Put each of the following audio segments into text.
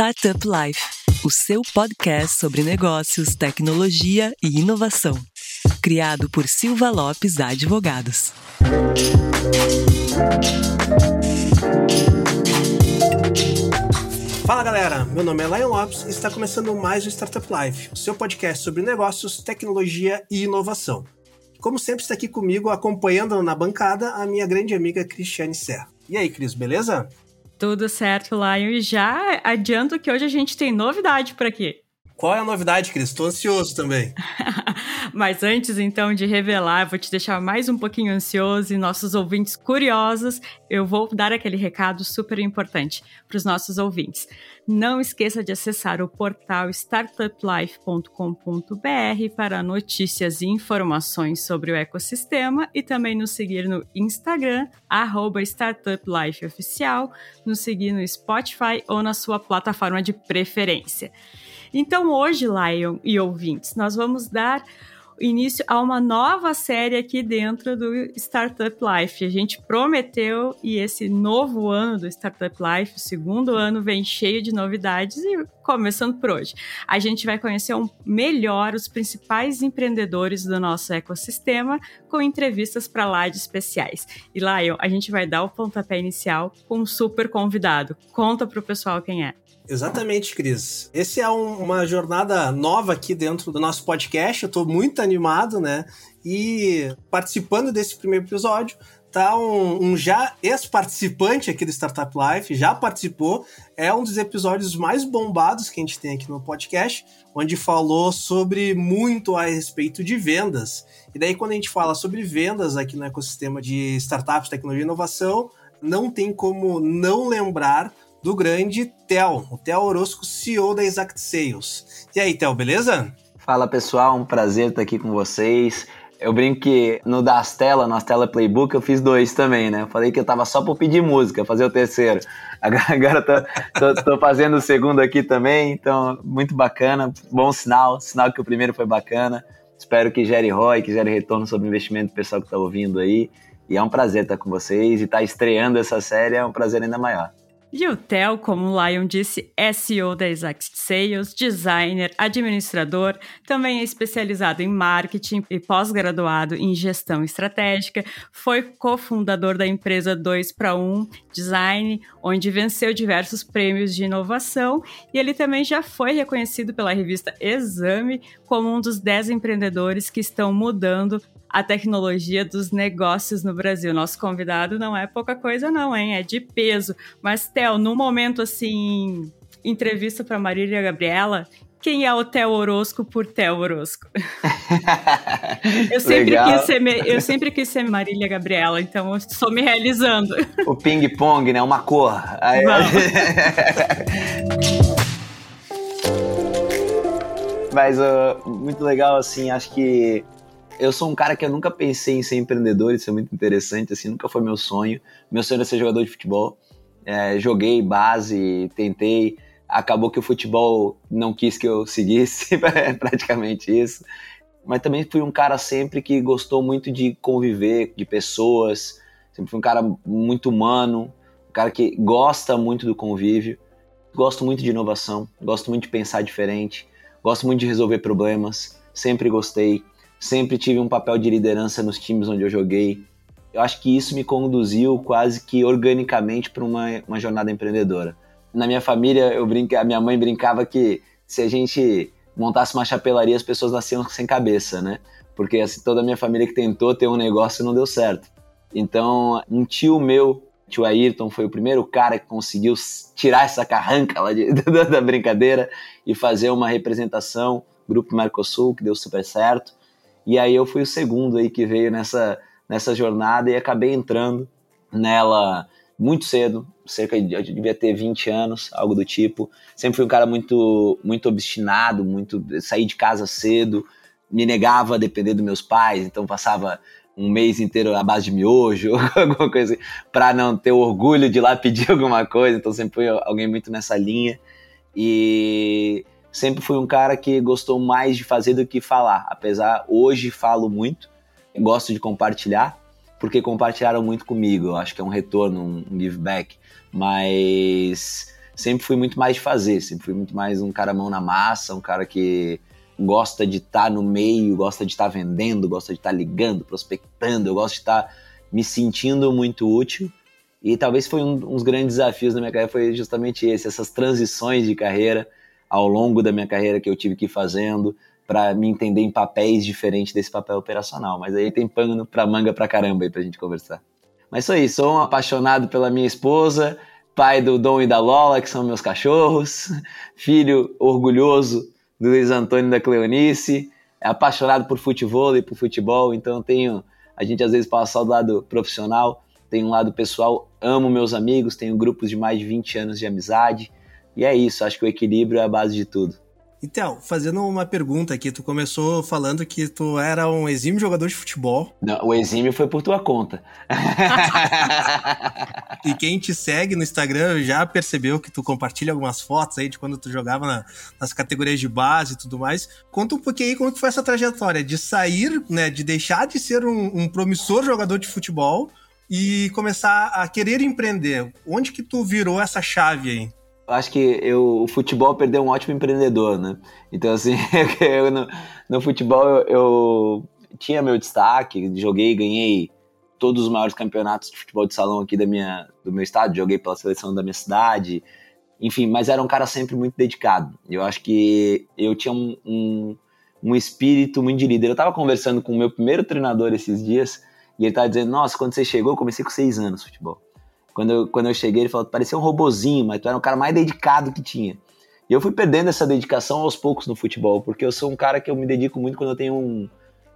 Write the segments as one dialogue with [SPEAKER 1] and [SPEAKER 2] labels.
[SPEAKER 1] Startup Life, o seu podcast sobre negócios, tecnologia e inovação. Criado por Silva Lopes Advogados.
[SPEAKER 2] Fala galera, meu nome é Lion Lopes e está começando mais o Startup Life, o seu podcast sobre negócios, tecnologia e inovação. Como sempre, está aqui comigo, acompanhando na bancada, a minha grande amiga Cristiane Serra. E aí, Cris, beleza?
[SPEAKER 3] Tudo certo, Lion. E já adianto que hoje a gente tem novidade por aqui.
[SPEAKER 2] Qual é a novidade, Cris? Estou ansioso também.
[SPEAKER 3] Mas antes, então, de revelar, vou te deixar mais um pouquinho ansioso e nossos ouvintes curiosos, eu vou dar aquele recado super importante para os nossos ouvintes. Não esqueça de acessar o portal startuplife.com.br para notícias e informações sobre o ecossistema e também nos seguir no Instagram, startuplifeoficial, nos seguir no Spotify ou na sua plataforma de preferência. Então, hoje, Lion e ouvintes, nós vamos dar início a uma nova série aqui dentro do Startup Life. A gente prometeu e esse novo ano do Startup Life, o segundo ano, vem cheio de novidades e começando por hoje. A gente vai conhecer um, melhor os principais empreendedores do nosso ecossistema com entrevistas para lá de especiais. E Lion, a gente vai dar o pontapé inicial com um super convidado. Conta para o pessoal quem é.
[SPEAKER 2] Exatamente, Cris. Esse é um, uma jornada nova aqui dentro do nosso podcast. Eu estou muito animado, né? E participando desse primeiro episódio tá um, um já ex-participante aqui do Startup Life, já participou. É um dos episódios mais bombados que a gente tem aqui no podcast, onde falou sobre muito a respeito de vendas. E daí, quando a gente fala sobre vendas aqui no ecossistema de startups, tecnologia e inovação, não tem como não lembrar do grande Theo, o Theo Orozco, CEO da Exact Sales. E aí, Theo, beleza?
[SPEAKER 4] Fala pessoal, um prazer estar aqui com vocês. Eu brinco que no Das Tela, no Tela Playbook, eu fiz dois também, né? Falei que eu tava só por pedir música, fazer o terceiro. Agora, tô, tô, tô, fazendo o segundo aqui também, então muito bacana, bom sinal, sinal que o primeiro foi bacana. Espero que gere ROI, que gere retorno sobre investimento do pessoal que tá ouvindo aí. E é um prazer estar com vocês e estar tá estreando essa série é um prazer ainda maior.
[SPEAKER 3] E o Theo, como o Lion disse, é CEO da Exact Sales, designer, administrador, também é especializado em marketing e pós-graduado em gestão estratégica, foi cofundador da empresa 2 para 1 Design, onde venceu diversos prêmios de inovação, e ele também já foi reconhecido pela revista Exame como um dos 10 empreendedores que estão mudando a tecnologia dos negócios no Brasil. Nosso convidado não é pouca coisa, não, hein? É de peso. Mas, Theo, no momento assim, entrevista para Marília Gabriela, quem é o Theo Orosco por Theo Orosco? eu, sempre quis ser, eu sempre quis ser Marília Gabriela, então eu estou me realizando.
[SPEAKER 4] O ping-pong, né? Uma cor. Aí... Mas uh, muito legal, assim, acho que eu sou um cara que eu nunca pensei em ser empreendedor, isso é muito interessante, assim, nunca foi meu sonho. Meu sonho era ser jogador de futebol. É, joguei base, tentei, acabou que o futebol não quis que eu seguisse, é praticamente isso. Mas também fui um cara sempre que gostou muito de conviver, de pessoas, sempre fui um cara muito humano, um cara que gosta muito do convívio, gosto muito de inovação, gosto muito de pensar diferente, gosto muito de resolver problemas, sempre gostei sempre tive um papel de liderança nos times onde eu joguei. Eu acho que isso me conduziu quase que organicamente para uma, uma jornada empreendedora. Na minha família, eu brinca, a minha mãe brincava que se a gente montasse uma chapelaria, as pessoas nasciam sem cabeça, né? Porque assim, toda a minha família que tentou ter um negócio não deu certo. Então, um tio meu, tio Ayrton, foi o primeiro cara que conseguiu tirar essa carranca lá de, da brincadeira e fazer uma representação, Grupo Mercosul, que deu super certo. E aí eu fui o segundo aí que veio nessa, nessa jornada e acabei entrando nela muito cedo, cerca de, eu devia ter 20 anos, algo do tipo. Sempre fui um cara muito muito obstinado, muito saí de casa cedo, me negava a depender dos meus pais, então passava um mês inteiro à base de miojo, alguma coisa assim, para não ter orgulho de ir lá pedir alguma coisa, então sempre fui alguém muito nessa linha. E sempre fui um cara que gostou mais de fazer do que falar. Apesar, hoje falo muito, gosto de compartilhar, porque compartilharam muito comigo. Eu acho que é um retorno, um give back. Mas sempre fui muito mais de fazer, sempre fui muito mais um cara mão na massa, um cara que gosta de estar tá no meio, gosta de estar tá vendendo, gosta de estar tá ligando, prospectando, eu gosto de estar tá me sentindo muito útil. E talvez foi um, um dos grandes desafios da minha carreira foi justamente esse, essas transições de carreira ao longo da minha carreira que eu tive que ir fazendo para me entender em papéis diferentes desse papel operacional. Mas aí tem pano para manga para caramba aí pra gente conversar. Mas isso aí, sou um apaixonado pela minha esposa, pai do Dom e da Lola, que são meus cachorros, filho orgulhoso do Luiz Antônio e da Cleonice, apaixonado por futebol e por futebol, então tenho, a gente às vezes passa do lado profissional, tem um lado pessoal, amo meus amigos, tenho grupos de mais de 20 anos de amizade, e é isso, acho que o equilíbrio é a base de tudo.
[SPEAKER 2] Então, fazendo uma pergunta aqui, tu começou falando que tu era um exímio jogador de futebol.
[SPEAKER 4] Não, o exímio foi por tua conta.
[SPEAKER 2] e quem te segue no Instagram já percebeu que tu compartilha algumas fotos aí de quando tu jogava na, nas categorias de base e tudo mais. Conta um pouquinho aí como que foi essa trajetória de sair, né, de deixar de ser um, um promissor jogador de futebol e começar a querer empreender. Onde que tu virou essa chave aí?
[SPEAKER 4] Acho que eu, o futebol perdeu um ótimo empreendedor, né? Então, assim, eu, no, no, futebol eu, eu, tinha meu destaque, joguei, ganhei todos os maiores campeonatos de futebol de salão aqui da minha, do meu estado, joguei pela seleção da minha cidade, enfim, mas era um cara sempre muito dedicado. Eu acho que eu tinha um, um, um espírito muito de líder. Eu estava conversando com o meu primeiro treinador esses dias e ele estava dizendo: Nossa, quando você chegou, eu comecei com seis anos futebol. Quando eu, quando eu cheguei, ele falou: parecia um robozinho, mas tu era o cara mais dedicado que tinha. E eu fui perdendo essa dedicação aos poucos no futebol, porque eu sou um cara que eu me dedico muito quando eu tenho um.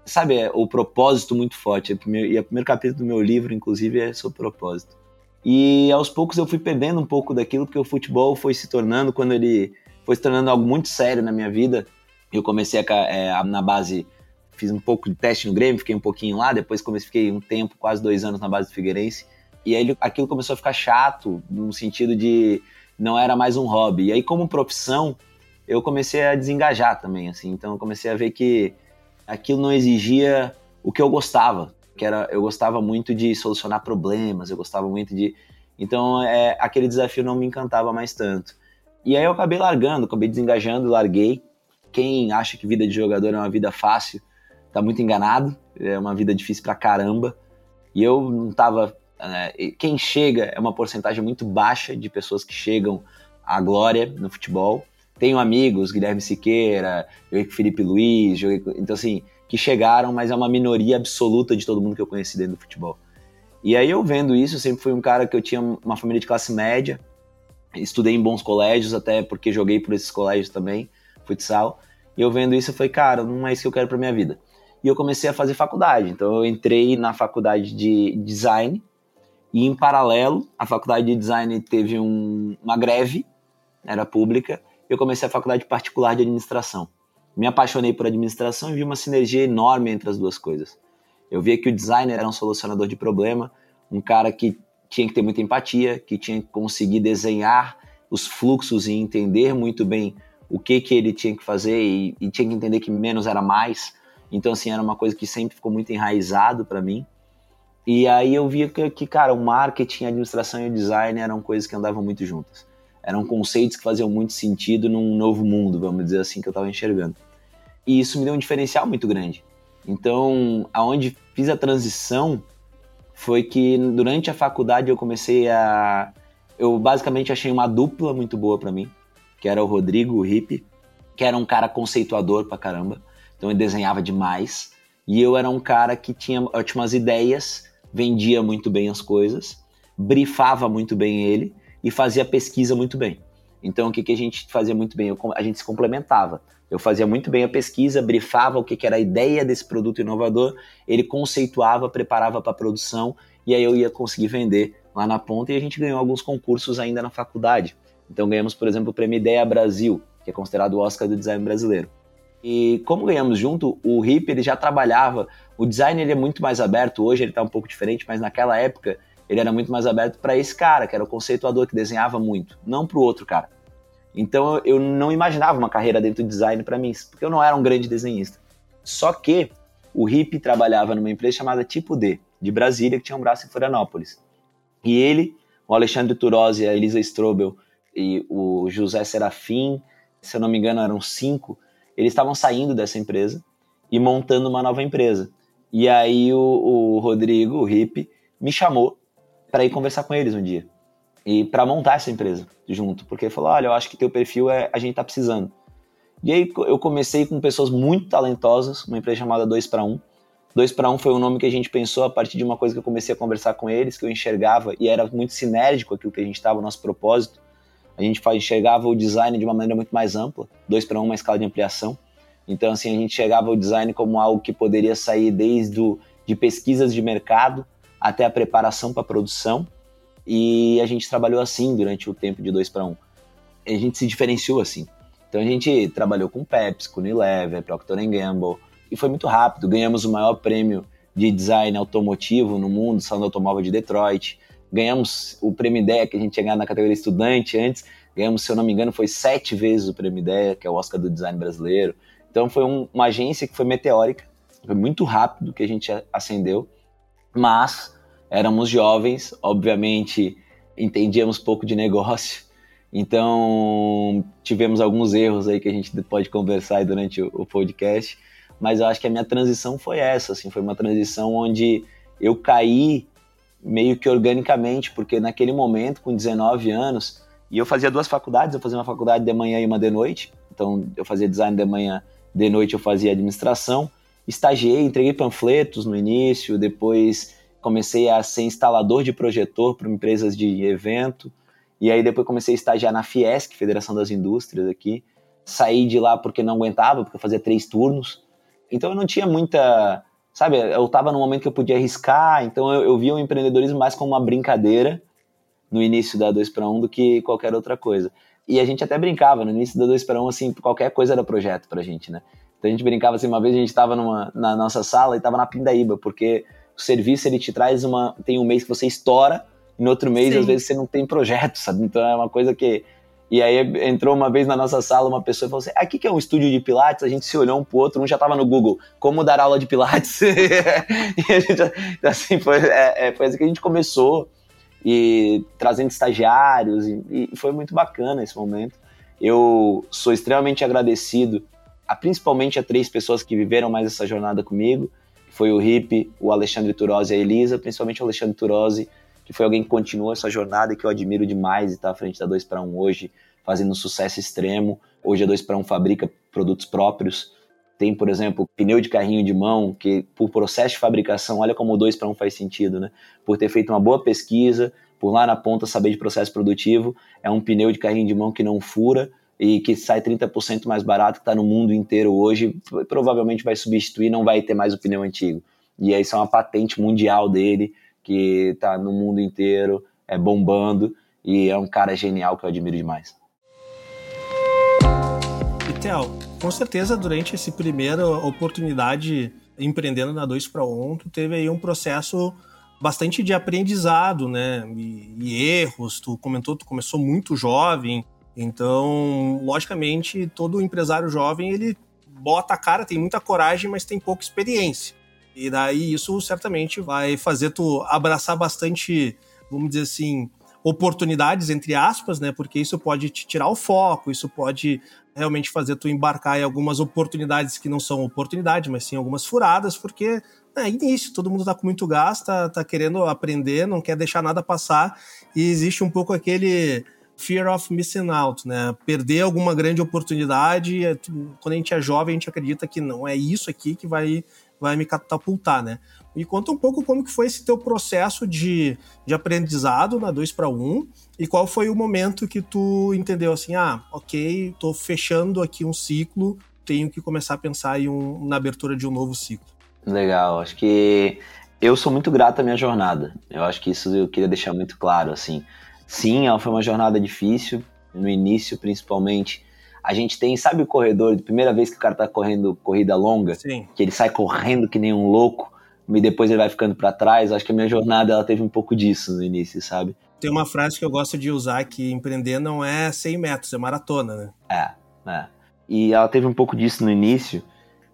[SPEAKER 4] Sabe, é, o propósito muito forte. E o primeiro capítulo do meu livro, inclusive, é sobre propósito. E aos poucos eu fui perdendo um pouco daquilo, porque o futebol foi se tornando, quando ele foi se tornando algo muito sério na minha vida. Eu comecei a, é, na base, fiz um pouco de teste no Grêmio, fiquei um pouquinho lá, depois comecei, fiquei um tempo, quase dois anos na base do Figueirense. E aí aquilo começou a ficar chato, no sentido de não era mais um hobby. E aí, como profissão, eu comecei a desengajar também, assim. Então, eu comecei a ver que aquilo não exigia o que eu gostava, que era eu gostava muito de solucionar problemas, eu gostava muito de então é, aquele desafio não me encantava mais tanto. E aí eu acabei largando, acabei desengajando, larguei. Quem acha que vida de jogador é uma vida fácil, tá muito enganado. É uma vida difícil pra caramba. E eu não tava né? Quem chega é uma porcentagem muito baixa de pessoas que chegam à glória no futebol. Tenho amigos, Guilherme Siqueira, Felipe Luiz, então assim, que chegaram, mas é uma minoria absoluta de todo mundo que eu conheci dentro do futebol. E aí eu vendo isso, eu sempre fui um cara que eu tinha uma família de classe média, estudei em bons colégios, até porque joguei por esses colégios também, futsal. E eu vendo isso, eu falei, cara, não é isso que eu quero para minha vida. E eu comecei a fazer faculdade. Então eu entrei na faculdade de design, e em paralelo, a faculdade de design teve um, uma greve, era pública, eu comecei a faculdade particular de administração. Me apaixonei por administração e vi uma sinergia enorme entre as duas coisas. Eu via que o designer era um solucionador de problema, um cara que tinha que ter muita empatia, que tinha que conseguir desenhar os fluxos e entender muito bem o que, que ele tinha que fazer e, e tinha que entender que menos era mais. Então, assim, era uma coisa que sempre ficou muito enraizado para mim. E aí eu via que, que, cara, o marketing, a administração e o design eram coisas que andavam muito juntas. Eram conceitos que faziam muito sentido num novo mundo, vamos dizer assim, que eu estava enxergando. E isso me deu um diferencial muito grande. Então, aonde fiz a transição foi que durante a faculdade eu comecei a eu basicamente achei uma dupla muito boa para mim, que era o Rodrigo o que era um cara conceituador pra caramba. Então ele desenhava demais. E eu era um cara que tinha ótimas ideias vendia muito bem as coisas, brifava muito bem ele e fazia pesquisa muito bem. Então, o que, que a gente fazia muito bem? Eu, a gente se complementava. Eu fazia muito bem a pesquisa, brifava o que, que era a ideia desse produto inovador, ele conceituava, preparava para a produção e aí eu ia conseguir vender lá na ponta e a gente ganhou alguns concursos ainda na faculdade. Então, ganhamos, por exemplo, o Prêmio Ideia Brasil, que é considerado o Oscar do design brasileiro. E como ganhamos junto, o Hip ele já trabalhava. O design ele é muito mais aberto, hoje ele está um pouco diferente, mas naquela época ele era muito mais aberto para esse cara, que era o conceituador que desenhava muito, não para o outro cara. Então eu não imaginava uma carreira dentro do design para mim, porque eu não era um grande desenhista. Só que o Hip trabalhava numa empresa chamada Tipo D, de Brasília, que tinha um braço em Florianópolis. E ele, o Alexandre Turosi a Elisa Strobel e o José Serafim, se eu não me engano eram cinco, eles estavam saindo dessa empresa e montando uma nova empresa. E aí o, o Rodrigo, o Hip, me chamou para ir conversar com eles um dia e para montar essa empresa junto, porque ele falou: olha, eu acho que teu perfil é a gente tá precisando. E aí eu comecei com pessoas muito talentosas, uma empresa chamada 2 para 1. 2 para 1 foi um nome que a gente pensou a partir de uma coisa que eu comecei a conversar com eles, que eu enxergava e era muito sinérgico aquilo que a gente estava, o nosso propósito. A gente enxergava o design de uma maneira muito mais ampla, 2 para 1 uma escala de ampliação. Então assim, a gente enxergava o design como algo que poderia sair desde o, de pesquisas de mercado até a preparação para produção. E a gente trabalhou assim durante o tempo de 2 para 1. A gente se diferenciou assim. Então a gente trabalhou com Pepsi, com Unilever, Procter Gamble, e foi muito rápido. Ganhamos o maior prêmio de design automotivo no mundo, Salão Automóvel de Detroit. Ganhamos o prêmio Ideia, que a gente tinha ganhado na categoria estudante antes. Ganhamos, se eu não me engano, foi sete vezes o prêmio Ideia, que é o Oscar do design brasileiro. Então foi um, uma agência que foi meteórica, foi muito rápido que a gente acendeu, mas éramos jovens, obviamente entendíamos pouco de negócio, então, tivemos alguns erros aí que a gente pode conversar durante o, podcast, mas eu acho que a minha transição foi essa, assim, foi uma transição onde eu caí meio que organicamente, porque naquele momento, com 19 anos, e eu fazia duas faculdades, eu fazia uma faculdade de manhã e uma de noite, então eu fazia design de manhã, de noite eu fazia administração, estagiei, entreguei panfletos no início, depois comecei a ser instalador de projetor para empresas de evento, e aí depois comecei a estagiar na Fiesc, Federação das Indústrias aqui. Saí de lá porque não aguentava, porque eu fazia três turnos. Então eu não tinha muita. Sabe, eu estava num momento que eu podia arriscar, então eu, eu via o empreendedorismo mais como uma brincadeira no início da 2 para 1 do que qualquer outra coisa. E a gente até brincava, no início da 2 para 1, assim, qualquer coisa era projeto pra gente, né? Então a gente brincava assim, uma vez a gente estava na nossa sala e estava na Pindaíba, porque o serviço ele te traz uma. Tem um mês que você estoura no outro mês, Sim. às vezes, você não tem projeto, sabe? Então é uma coisa que. E aí entrou uma vez na nossa sala uma pessoa e falou assim: aqui que é um estúdio de Pilates, a gente se olhou um pro outro, um já tava no Google, como dar aula de Pilates. e a gente, assim, foi, é, é, foi assim que a gente começou, e trazendo estagiários, e, e foi muito bacana esse momento. Eu sou extremamente agradecido, a, principalmente a três pessoas que viveram mais essa jornada comigo, foi o Hip, o Alexandre Turosi e a Elisa, principalmente o Alexandre Turosi, que foi alguém que continuou essa jornada e que eu admiro demais e está à frente da 2 para 1 hoje, fazendo sucesso extremo. Hoje a 2 para 1 fabrica produtos próprios. Tem, por exemplo, pneu de carrinho de mão, que por processo de fabricação, olha como o 2 para 1 faz sentido, né? Por ter feito uma boa pesquisa, por lá na ponta saber de processo produtivo, é um pneu de carrinho de mão que não fura e que sai 30% mais barato, que está no mundo inteiro hoje, provavelmente vai substituir, não vai ter mais o pneu antigo. E aí isso é uma patente mundial dele, que tá no mundo inteiro, é bombando e é um cara genial que eu admiro demais.
[SPEAKER 2] E Theo, com certeza durante essa primeira oportunidade empreendendo na 2 para 1, tu teve aí um processo bastante de aprendizado, né? E, e, erros. Tu comentou, tu começou muito jovem, então, logicamente, todo empresário jovem ele bota a cara, tem muita coragem, mas tem pouca experiência. E daí isso certamente vai fazer tu abraçar bastante, vamos dizer assim, oportunidades, entre aspas, né? Porque isso pode te tirar o foco, isso pode realmente fazer tu embarcar em algumas oportunidades que não são oportunidades, mas sim algumas furadas, porque é início, todo mundo tá com muito gás, tá, tá querendo aprender, não quer deixar nada passar, e existe um pouco aquele fear of missing out, né? Perder alguma grande oportunidade. É, quando a gente é jovem, a gente acredita que não é isso aqui que vai vai me catapultar, né? Me conta um pouco como que foi esse teu processo de, de aprendizado na 2 para 1 e qual foi o momento que tu entendeu assim, ah, ok, tô fechando aqui um ciclo, tenho que começar a pensar em um, na abertura de um novo ciclo.
[SPEAKER 4] Legal, acho que eu sou muito grato à minha jornada. Eu acho que isso eu queria deixar muito claro, assim. Sim, ela foi uma jornada difícil, no início principalmente, a gente tem, sabe o corredor, de primeira vez que o cara tá correndo corrida longa,
[SPEAKER 2] Sim.
[SPEAKER 4] que ele sai correndo que nem um louco, e depois ele vai ficando para trás. Acho que a minha jornada ela teve um pouco disso no início, sabe?
[SPEAKER 2] Tem uma frase que eu gosto de usar que empreender não é 100 metros, é maratona, né?
[SPEAKER 4] É, é. E ela teve um pouco disso no início,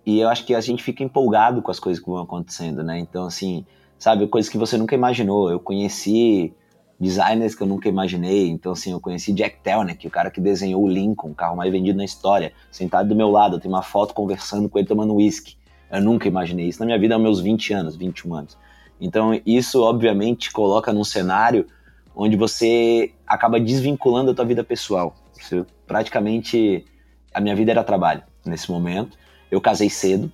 [SPEAKER 4] e eu acho que a gente fica empolgado com as coisas que vão acontecendo, né? Então, assim, sabe, coisas que você nunca imaginou. Eu conheci designers que eu nunca imaginei. Então, assim, eu conheci Jack Telnick, o cara que desenhou o Lincoln, o carro mais vendido na história, sentado do meu lado. Eu tenho uma foto conversando com ele tomando uísque. Eu nunca imaginei isso na minha vida aos meus 20 anos, 21 anos. Então, isso, obviamente, coloca num cenário onde você acaba desvinculando a tua vida pessoal. Você, praticamente, a minha vida era trabalho nesse momento. Eu casei cedo,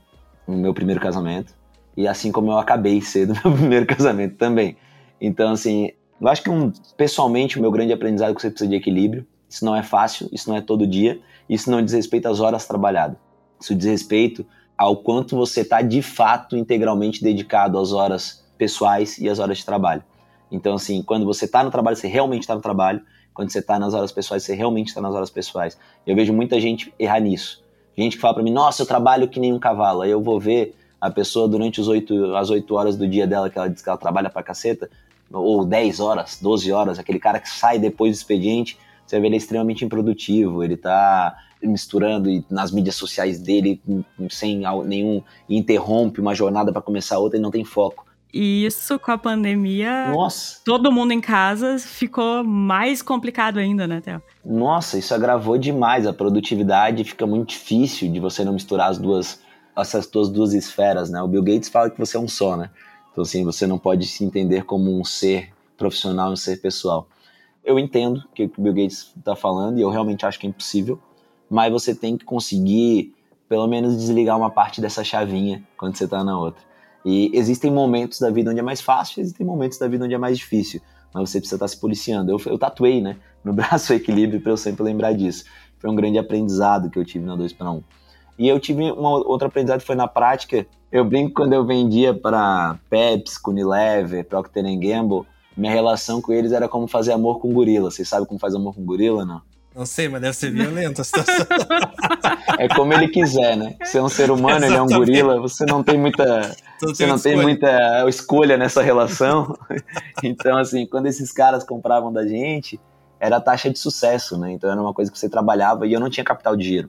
[SPEAKER 4] no meu primeiro casamento, e assim como eu acabei cedo no meu primeiro casamento também. Então, assim, eu acho que um, pessoalmente o meu grande aprendizado é que você precisa de equilíbrio. Isso não é fácil, isso não é todo dia, isso não diz respeito às horas trabalhadas. Isso diz respeito ao quanto você está de fato integralmente dedicado às horas pessoais e às horas de trabalho. Então, assim, quando você está no trabalho, você realmente está no trabalho. Quando você está nas horas pessoais, você realmente está nas horas pessoais. Eu vejo muita gente errar nisso. Gente que fala para mim, nossa, eu trabalho que nem um cavalo. Aí eu vou ver a pessoa durante os 8, as 8 horas do dia dela, que ela diz que ela trabalha pra caceta, ou 10 horas, 12 horas, aquele cara que sai depois do expediente, você vê ele é extremamente improdutivo, ele tá misturando nas mídias sociais dele sem nenhum interrompe uma jornada para começar outra e não tem foco.
[SPEAKER 3] E isso com a pandemia,
[SPEAKER 4] Nossa.
[SPEAKER 3] todo mundo em casa ficou mais complicado ainda, né, Theo?
[SPEAKER 4] Nossa, isso agravou demais a produtividade, fica muito difícil de você não misturar as duas essas tuas duas esferas, né? O Bill Gates fala que você é um só, né? Então assim, você não pode se entender como um ser profissional um ser pessoal. Eu entendo o que o Bill Gates está falando e eu realmente acho que é impossível, mas você tem que conseguir pelo menos desligar uma parte dessa chavinha quando você está na outra. E existem momentos da vida onde é mais fácil, existem momentos da vida onde é mais difícil, mas você precisa estar tá se policiando. Eu, eu tatuei, né, no braço o equilíbrio para eu sempre lembrar disso. Foi um grande aprendizado que eu tive na 2 para 1. E eu tive uma outra aprendizado foi na prática. Eu brinco quando eu vendia para Pepsi, Unilever, Procter Gamble, minha relação com eles era como fazer amor com gorila. Vocês sabem como faz amor com gorila, não?
[SPEAKER 2] Não sei, mas deve ser violento a situação.
[SPEAKER 4] é como ele quiser, né? Você é um ser humano, Exatamente. ele é um gorila, você não tem muita. você não tem muita escolha nessa relação. então, assim, quando esses caras compravam da gente, era taxa de sucesso, né? Então era uma coisa que você trabalhava e eu não tinha capital de giro.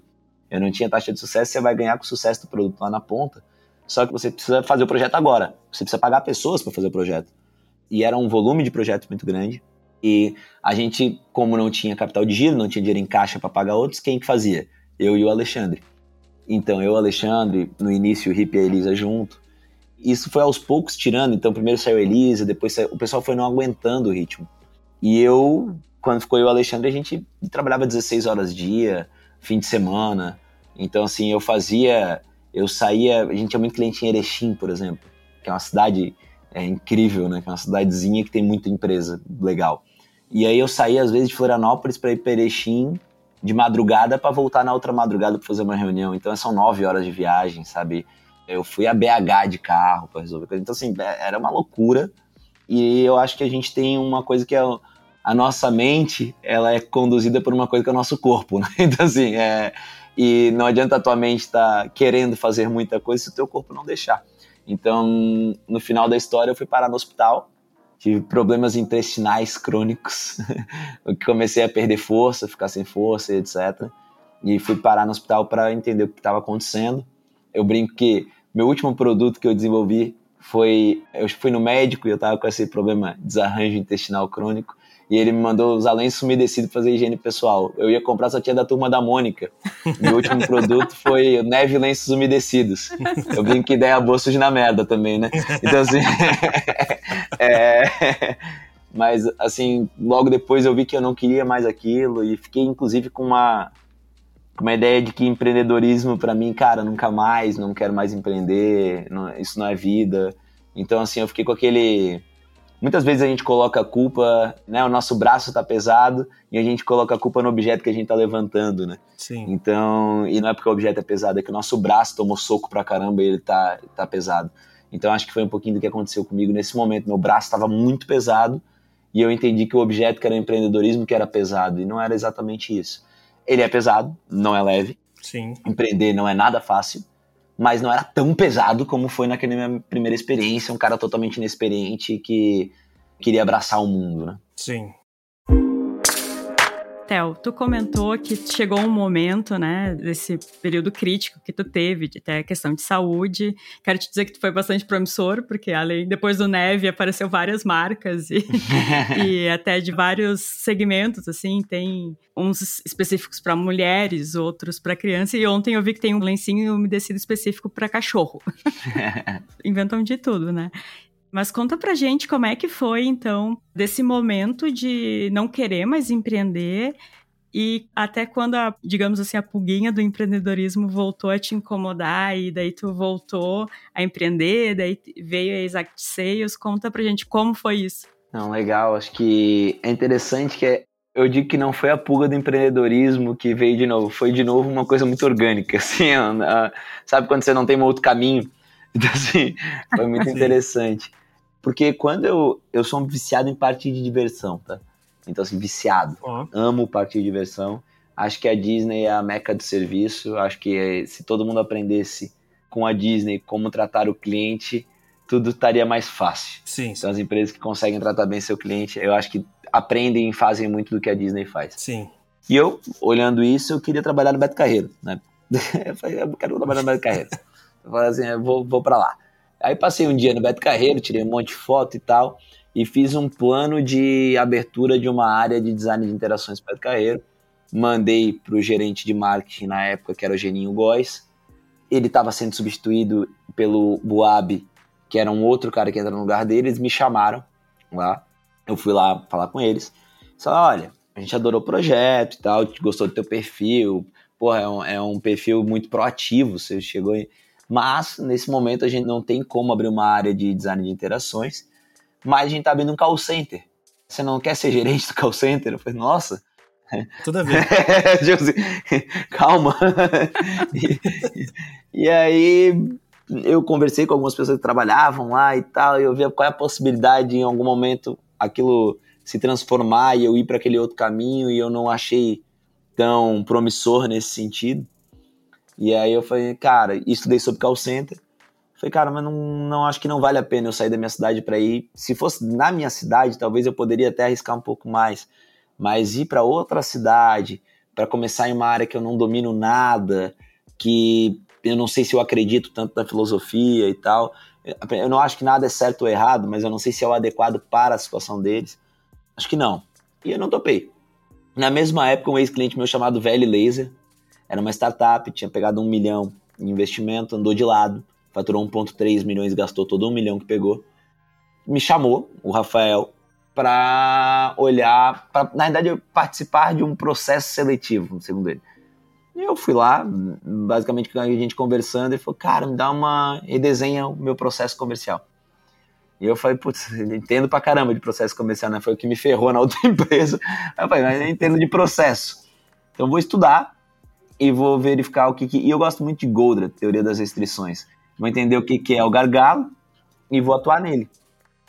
[SPEAKER 4] Eu não tinha taxa de sucesso, você vai ganhar com o sucesso do produto lá na ponta. Só que você precisa fazer o projeto agora. Você precisa pagar pessoas para fazer o projeto. E era um volume de projetos muito grande. E a gente, como não tinha capital de giro, não tinha dinheiro em caixa para pagar outros, quem que fazia? Eu e o Alexandre. Então, eu Alexandre, no início, o Hip e a Elisa junto. Isso foi aos poucos tirando. Então, primeiro saiu a Elisa, depois saiu... o pessoal foi não aguentando o ritmo. E eu, quando ficou eu e o Alexandre, a gente trabalhava 16 horas dia, fim de semana. Então, assim, eu fazia. Eu saía. A gente tinha muito cliente em Erechim, por exemplo, que é uma cidade é, incrível, né? Que é uma cidadezinha que tem muita empresa legal. E aí eu saía, às vezes, de Florianópolis para ir para Erechim de madrugada para voltar na outra madrugada para fazer uma reunião. Então, são nove horas de viagem, sabe? Eu fui a BH de carro para resolver coisa. Então, assim, é, era uma loucura. E eu acho que a gente tem uma coisa que é a nossa mente, ela é conduzida por uma coisa que é o nosso corpo, né? Então, assim, é, e não adianta a tua mente estar tá querendo fazer muita coisa se o teu corpo não deixar. Então, no final da história, eu fui parar no hospital, tive problemas intestinais crônicos, comecei a perder força, ficar sem força, etc. E fui parar no hospital para entender o que estava acontecendo. Eu brinco que meu último produto que eu desenvolvi foi eu fui no médico e eu estava com esse problema de desarranjo intestinal crônico e ele me mandou usar lenço umedecido para fazer higiene pessoal. Eu ia comprar, só tinha da turma da Mônica. Meu último produto foi neve e lenços umedecidos. Eu brinco que ideia boa surge na merda também, né? Então, assim. é, mas, assim, logo depois eu vi que eu não queria mais aquilo e fiquei, inclusive, com uma, uma ideia de que empreendedorismo, para mim, cara, nunca mais, não quero mais empreender, não, isso não é vida. Então, assim, eu fiquei com aquele Muitas vezes a gente coloca a culpa, né? O nosso braço tá pesado e a gente coloca a culpa no objeto que a gente tá levantando, né?
[SPEAKER 2] Sim.
[SPEAKER 4] Então, e não é porque o objeto é pesado, é que o nosso braço tomou soco pra caramba e ele tá, tá pesado. Então, acho que foi um pouquinho do que aconteceu comigo nesse momento. Meu braço estava muito pesado e eu entendi que o objeto que era empreendedorismo que era pesado e não era exatamente isso. Ele é pesado, não é leve.
[SPEAKER 2] Sim.
[SPEAKER 4] Empreender não é nada fácil mas não era tão pesado como foi naquela minha primeira experiência, um cara totalmente inexperiente que queria abraçar o mundo, né?
[SPEAKER 2] Sim.
[SPEAKER 3] Tel, tu comentou que chegou um momento, né, desse período crítico que tu teve, de até questão de saúde. Quero te dizer que tu foi bastante promissor, porque além, depois do Neve, apareceu várias marcas e, e até de vários segmentos, assim, tem uns específicos para mulheres, outros para criança, e ontem eu vi que tem um lencinho umedecido específico para cachorro. Inventam de tudo, né? Mas conta pra gente como é que foi, então, desse momento de não querer mais empreender e até quando, a, digamos assim, a pulguinha do empreendedorismo voltou a te incomodar e daí tu voltou a empreender, daí veio a Exact Sales. Conta pra gente como foi isso.
[SPEAKER 4] Não, legal. Acho que é interessante que é, eu digo que não foi a pulga do empreendedorismo que veio de novo, foi de novo uma coisa muito orgânica, assim, sabe quando você não tem um outro caminho? Então, assim, foi muito interessante. Porque quando eu, eu sou um viciado em partir de diversão, tá? Então, assim, viciado. Uhum. Amo partir de diversão. Acho que a Disney é a meca do serviço. Acho que se todo mundo aprendesse com a Disney como tratar o cliente, tudo estaria mais fácil.
[SPEAKER 2] Sim.
[SPEAKER 4] Então, as empresas que conseguem tratar bem seu cliente, eu acho que aprendem e fazem muito do que a Disney faz.
[SPEAKER 2] Sim.
[SPEAKER 4] E eu, olhando isso, eu queria trabalhar no Beto Carreiro, né? eu falei, eu quero trabalhar no Beto Carreiro. Eu falei assim, eu vou, vou para lá. Aí passei um dia no Beto Carreiro, tirei um monte de foto e tal, e fiz um plano de abertura de uma área de design de interações Beto Carreiro. Mandei para o gerente de marketing na época, que era o Geninho Góes. Ele estava sendo substituído pelo Buab, que era um outro cara que entra no lugar dele. Eles me chamaram lá. Eu fui lá falar com eles. Só, olha, a gente adorou o projeto e tal, gostou do teu perfil. Porra, é um, é um perfil muito proativo. Você chegou em mas, nesse momento, a gente não tem como abrir uma área de design de interações, mas a gente está abrindo um call center. Você não quer ser gerente do call center? Eu falei, nossa.
[SPEAKER 2] Tudo a ver.
[SPEAKER 4] Calma. e, e aí eu conversei com algumas pessoas que trabalhavam lá e tal, e eu via qual é a possibilidade de, em algum momento aquilo se transformar e eu ir para aquele outro caminho e eu não achei tão promissor nesse sentido. E aí eu falei, cara, estudei sobre call center. Falei, cara, mas não, não acho que não vale a pena eu sair da minha cidade para ir. Se fosse na minha cidade, talvez eu poderia até arriscar um pouco mais. Mas ir para outra cidade, para começar em uma área que eu não domino nada, que eu não sei se eu acredito tanto na filosofia e tal. Eu não acho que nada é certo ou errado, mas eu não sei se é o adequado para a situação deles. Acho que não. E eu não topei. Na mesma época, um ex-cliente meu chamado Velho Laser, era uma startup, tinha pegado um milhão em investimento, andou de lado, faturou 1,3 milhões, gastou todo um milhão que pegou. Me chamou, o Rafael, para olhar, pra, na verdade, participar de um processo seletivo, segundo ele. E eu fui lá, basicamente a gente conversando, e falou, cara, me dá uma. redesenha o meu processo comercial. E eu falei, putz, entendo pra caramba de processo comercial, né? Foi o que me ferrou na outra empresa. Aí eu falei, mas eu entendo de processo. Então vou estudar e vou verificar o que, que... E eu gosto muito de Goldra, teoria das restrições. Vou entender o que, que é o gargalo e vou atuar nele.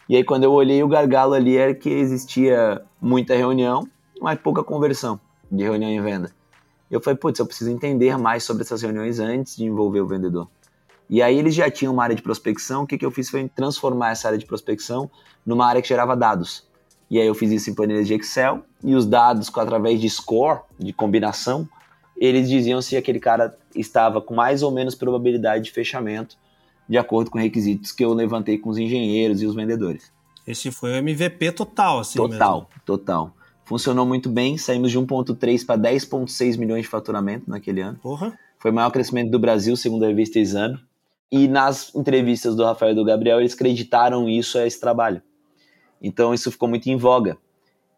[SPEAKER 4] E aí, quando eu olhei o gargalo ali, era que existia muita reunião, mas pouca conversão de reunião em venda. Eu falei, putz, eu preciso entender mais sobre essas reuniões antes de envolver o vendedor. E aí eles já tinham uma área de prospecção, o que, que eu fiz foi transformar essa área de prospecção numa área que gerava dados. E aí eu fiz isso em planilhas de Excel, e os dados, através de score, de combinação, eles diziam se aquele cara estava com mais ou menos probabilidade de fechamento, de acordo com requisitos que eu levantei com os engenheiros e os vendedores.
[SPEAKER 2] Esse foi o MVP total, assim
[SPEAKER 4] Total,
[SPEAKER 2] mesmo.
[SPEAKER 4] total. Funcionou muito bem, saímos de 1.3 para 10.6 milhões de faturamento naquele ano.
[SPEAKER 2] Porra.
[SPEAKER 4] Foi o maior crescimento do Brasil, segundo a revista Exame. E nas entrevistas do Rafael e do Gabriel, eles acreditaram isso a esse trabalho. Então isso ficou muito em voga.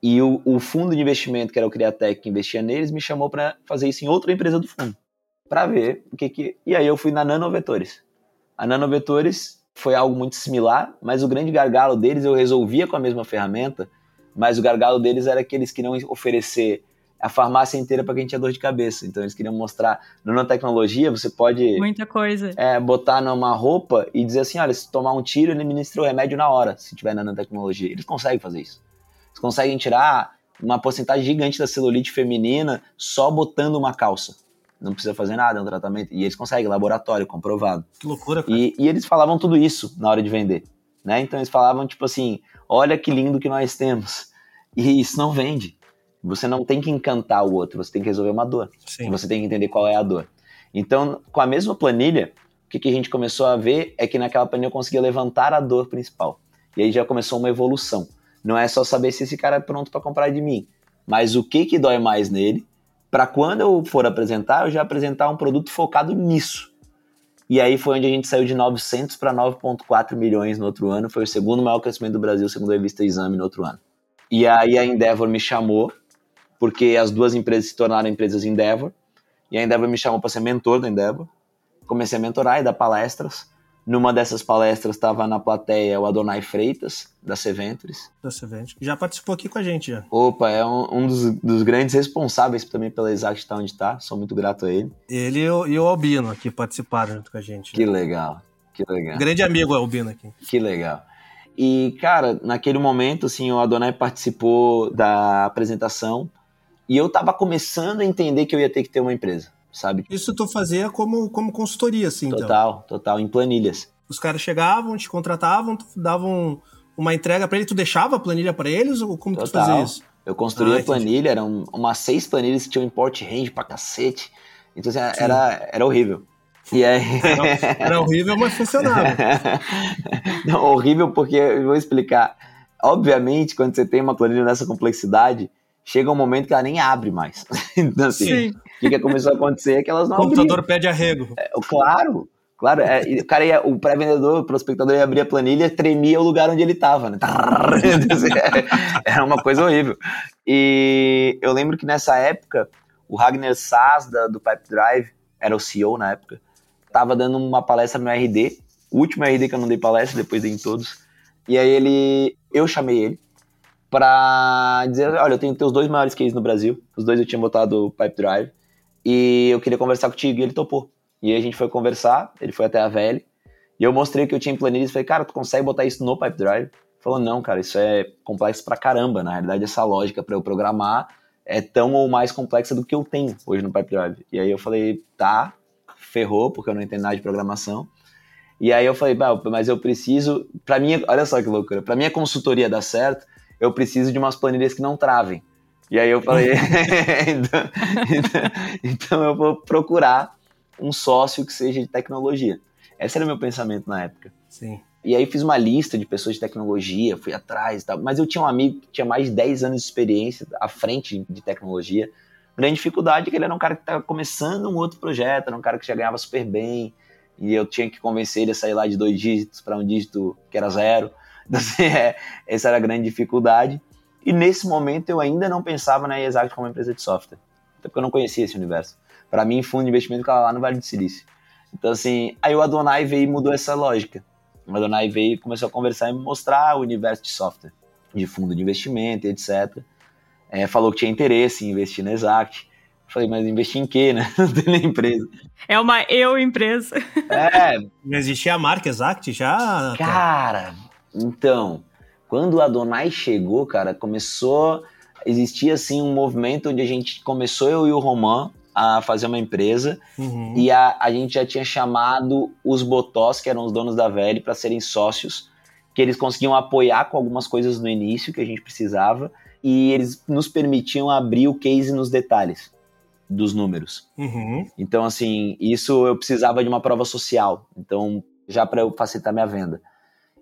[SPEAKER 4] E o, o, fundo de investimento, que era o Criatec, que investia neles, me chamou para fazer isso em outra empresa do fundo, para ver o que que. E aí eu fui na Nanovetores. A Nanovetores foi algo muito similar, mas o grande gargalo deles eu resolvia com a mesma ferramenta, mas o gargalo deles era que eles queriam oferecer a farmácia inteira para quem tinha dor de cabeça. Então eles queriam mostrar nanotecnologia, você pode
[SPEAKER 3] muita coisa.
[SPEAKER 4] É, botar numa roupa e dizer assim, olha, se tomar um tiro, ele ministra o remédio na hora, se tiver nanotecnologia. Eles conseguem fazer isso. Eles conseguem tirar uma porcentagem gigante da celulite feminina só botando uma calça. Não precisa fazer nada, é um tratamento. E eles conseguem, laboratório, comprovado.
[SPEAKER 2] Que loucura, cara.
[SPEAKER 4] E, e eles falavam tudo isso na hora de vender. Né? Então eles falavam, tipo assim, olha que lindo que nós temos. E isso não vende. Você não tem que encantar o outro, você tem que resolver uma dor.
[SPEAKER 2] Sim.
[SPEAKER 4] Você tem que entender qual é a dor. Então, com a mesma planilha, o que, que a gente começou a ver é que naquela planilha eu conseguia levantar a dor principal. E aí já começou uma evolução. Não é só saber se esse cara é pronto para comprar de mim, mas o que que dói mais nele, para quando eu for apresentar, eu já apresentar um produto focado nisso. E aí foi onde a gente saiu de 900 para 9,4 milhões no outro ano. Foi o segundo maior crescimento do Brasil, segundo a revista Exame, no outro ano. E aí a Endeavor me chamou, porque as duas empresas se tornaram empresas Endeavor. E a Endeavor me chamou para ser mentor da Endeavor. Comecei a mentorar e dar palestras. Numa dessas palestras estava na plateia o Adonai Freitas, da Seventures.
[SPEAKER 2] Da Sevente. Já participou aqui com a gente, já.
[SPEAKER 4] Opa, é um, um dos, dos, grandes responsáveis também pela Exact estar onde está. Sou muito grato a ele.
[SPEAKER 2] Ele e o, e o Albino aqui participaram junto com a gente.
[SPEAKER 4] Que legal, que legal.
[SPEAKER 2] Grande amigo Albino aqui.
[SPEAKER 4] Que legal. E, cara, naquele momento, assim, o Adonai participou da apresentação e eu tava começando a entender que eu ia ter que ter uma empresa, sabe?
[SPEAKER 2] Isso tu fazia como, como consultoria, assim,
[SPEAKER 4] Total,
[SPEAKER 2] então.
[SPEAKER 4] total, em planilhas.
[SPEAKER 2] Os caras chegavam, te contratavam, tu davam uma entrega para ele, tu deixava a planilha para eles ou como total. tu fazia isso?
[SPEAKER 4] Eu construía ah, a planilha, eram umas seis planilhas que tinham import range pra cacete. Então, assim, era, era horrível. E aí...
[SPEAKER 2] Era, era horrível, mas funcionava.
[SPEAKER 4] Não, horrível porque, eu vou explicar. Obviamente, quando você tem uma planilha nessa complexidade, chega um momento que ela nem abre mais. então, assim, Sim. o que, que começou a acontecer é que elas não
[SPEAKER 2] O computador abriam. pede arrego.
[SPEAKER 4] É, claro, claro. É, o cara ia, o pré-vendedor, o prospectador ia abrir a planilha, tremia o lugar onde ele estava, né? Era uma coisa horrível. E eu lembro que nessa época, o Ragnar Sass, da, do Pipe Drive, era o CEO na época, tava dando uma palestra no RD, o último RD que eu não dei palestra, depois dei em todos. E aí ele, eu chamei ele para dizer, olha, eu tenho teus dois maiores cases no Brasil, os dois eu tinha botado Pipe Drive, e eu queria conversar contigo, e ele topou. E aí a gente foi conversar, ele foi até a VL, e eu mostrei o que eu tinha em e falei, cara, tu consegue botar isso no Pipe Drive? Falou, não, cara, isso é complexo pra caramba, na realidade essa lógica para eu programar é tão ou mais complexa do que eu tenho hoje no Pipe Drive. E aí eu falei, tá, ferrou, porque eu não entendo nada de programação. E aí eu falei, mas eu preciso, para mim, olha só que loucura, para minha consultoria dar certo, eu preciso de umas planilhas que não travem. E aí eu falei, então, então, então, eu vou procurar um sócio que seja de tecnologia. Esse era o meu pensamento na época.
[SPEAKER 2] Sim.
[SPEAKER 4] E aí fiz uma lista de pessoas de tecnologia, fui atrás e tal. Mas eu tinha um amigo que tinha mais de 10 anos de experiência à frente de tecnologia grande dificuldade é que ele era um cara que estava começando um outro projeto, era um cara que já ganhava super bem, e eu tinha que convencer ele a sair lá de dois dígitos para um dígito que era zero. Então, assim, é, essa era a grande dificuldade. E nesse momento eu ainda não pensava na Exact como uma empresa de software, até porque eu não conhecia esse universo. Para mim, fundo de investimento ficava lá no Vale do Silício. Então, assim, aí o Adonai veio e mudou essa lógica. O Adonai veio e começou a conversar e me mostrar o universo de software, de fundo de investimento, etc é, falou que tinha interesse em investir na Exact. Falei, mas investir em quê, né? Não tem nem empresa.
[SPEAKER 3] É uma eu empresa.
[SPEAKER 4] É.
[SPEAKER 2] Não existia a marca Exact já?
[SPEAKER 4] Cara, então, quando o Adonai chegou, cara, começou. Existia assim um movimento onde a gente começou, eu e o Roman, a fazer uma empresa uhum. e a, a gente já tinha chamado os Botós, que eram os donos da VL, para serem sócios, que eles conseguiam apoiar com algumas coisas no início que a gente precisava e eles nos permitiam abrir o case nos detalhes dos números.
[SPEAKER 2] Uhum.
[SPEAKER 4] Então, assim, isso eu precisava de uma prova social, então já para eu facilitar minha venda.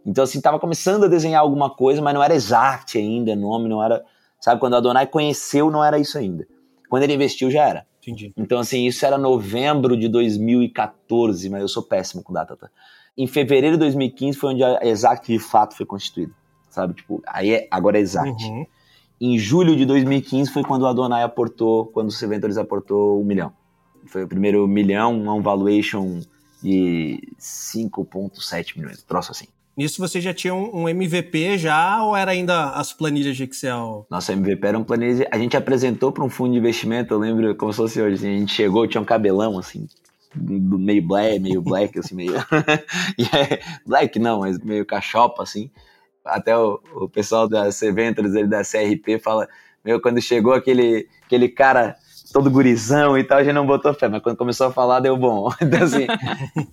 [SPEAKER 4] Então, assim, tava começando a desenhar alguma coisa, mas não era exact ainda, nome não era, sabe, quando a Adonai conheceu, não era isso ainda. Quando ele investiu, já era.
[SPEAKER 2] Entendi.
[SPEAKER 4] Então, assim, isso era novembro de 2014, mas eu sou péssimo com data. Tá? Em fevereiro de 2015 foi onde a Exact de fato foi constituída, sabe? Tipo, aí é, agora é Exact. Uhum em julho de 2015 foi quando o Adonai aportou, quando o Seventures aportou um milhão. Foi o primeiro milhão, um valuation de 5,7 milhões, troço assim.
[SPEAKER 2] Nisso você já tinha um, MVP já ou era ainda as planilhas de Excel?
[SPEAKER 4] Nossa, MVP era um planilha. A gente apresentou para um fundo de investimento, eu lembro como se fosse hoje. Assim, a gente chegou, tinha um cabelão assim, meio black, meio black, assim, meio. é, black não, mas meio cachopa, assim até o, o pessoal da Seventures, ele da CRP, fala, meu, quando chegou aquele, aquele cara todo gurizão e tal, a gente não botou fé, mas quando começou a falar, deu bom. Então, assim,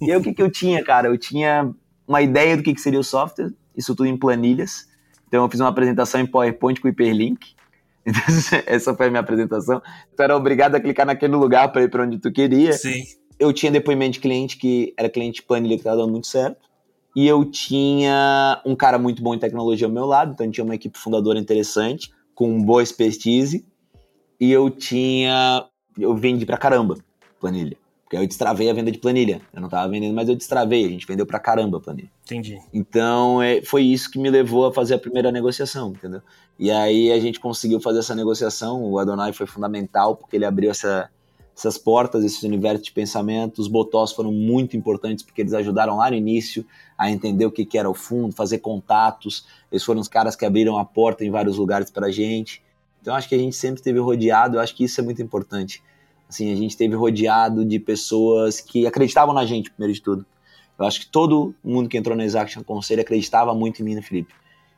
[SPEAKER 4] e o que, que eu tinha, cara? Eu tinha uma ideia do que, que seria o software, isso tudo em planilhas. Então, eu fiz uma apresentação em PowerPoint com hiperlink. Então, essa foi a minha apresentação. Tu era obrigado a clicar naquele lugar para ir para onde tu queria.
[SPEAKER 2] Sim.
[SPEAKER 4] Eu tinha depoimento de cliente que era cliente de planilha que estava dando muito certo. E eu tinha um cara muito bom em tecnologia ao meu lado, então tinha uma equipe fundadora interessante, com boa expertise. E eu tinha. Eu vendi pra caramba planilha. Porque eu destravei a venda de planilha. Eu não tava vendendo, mas eu destravei. A gente vendeu pra caramba a planilha.
[SPEAKER 2] Entendi.
[SPEAKER 4] Então, é, foi isso que me levou a fazer a primeira negociação, entendeu? E aí a gente conseguiu fazer essa negociação. O Adonai foi fundamental, porque ele abriu essa, essas portas, esse universo de pensamento. Os botós foram muito importantes, porque eles ajudaram lá no início a entender o que, que era o fundo, fazer contatos. Eles foram os caras que abriram a porta em vários lugares pra gente. Então, acho que a gente sempre esteve rodeado. Eu acho que isso é muito importante Assim, a gente esteve rodeado de pessoas que acreditavam na gente, primeiro de tudo. Eu acho que todo mundo que entrou na Exaction Conselho acreditava muito em mim e no Felipe.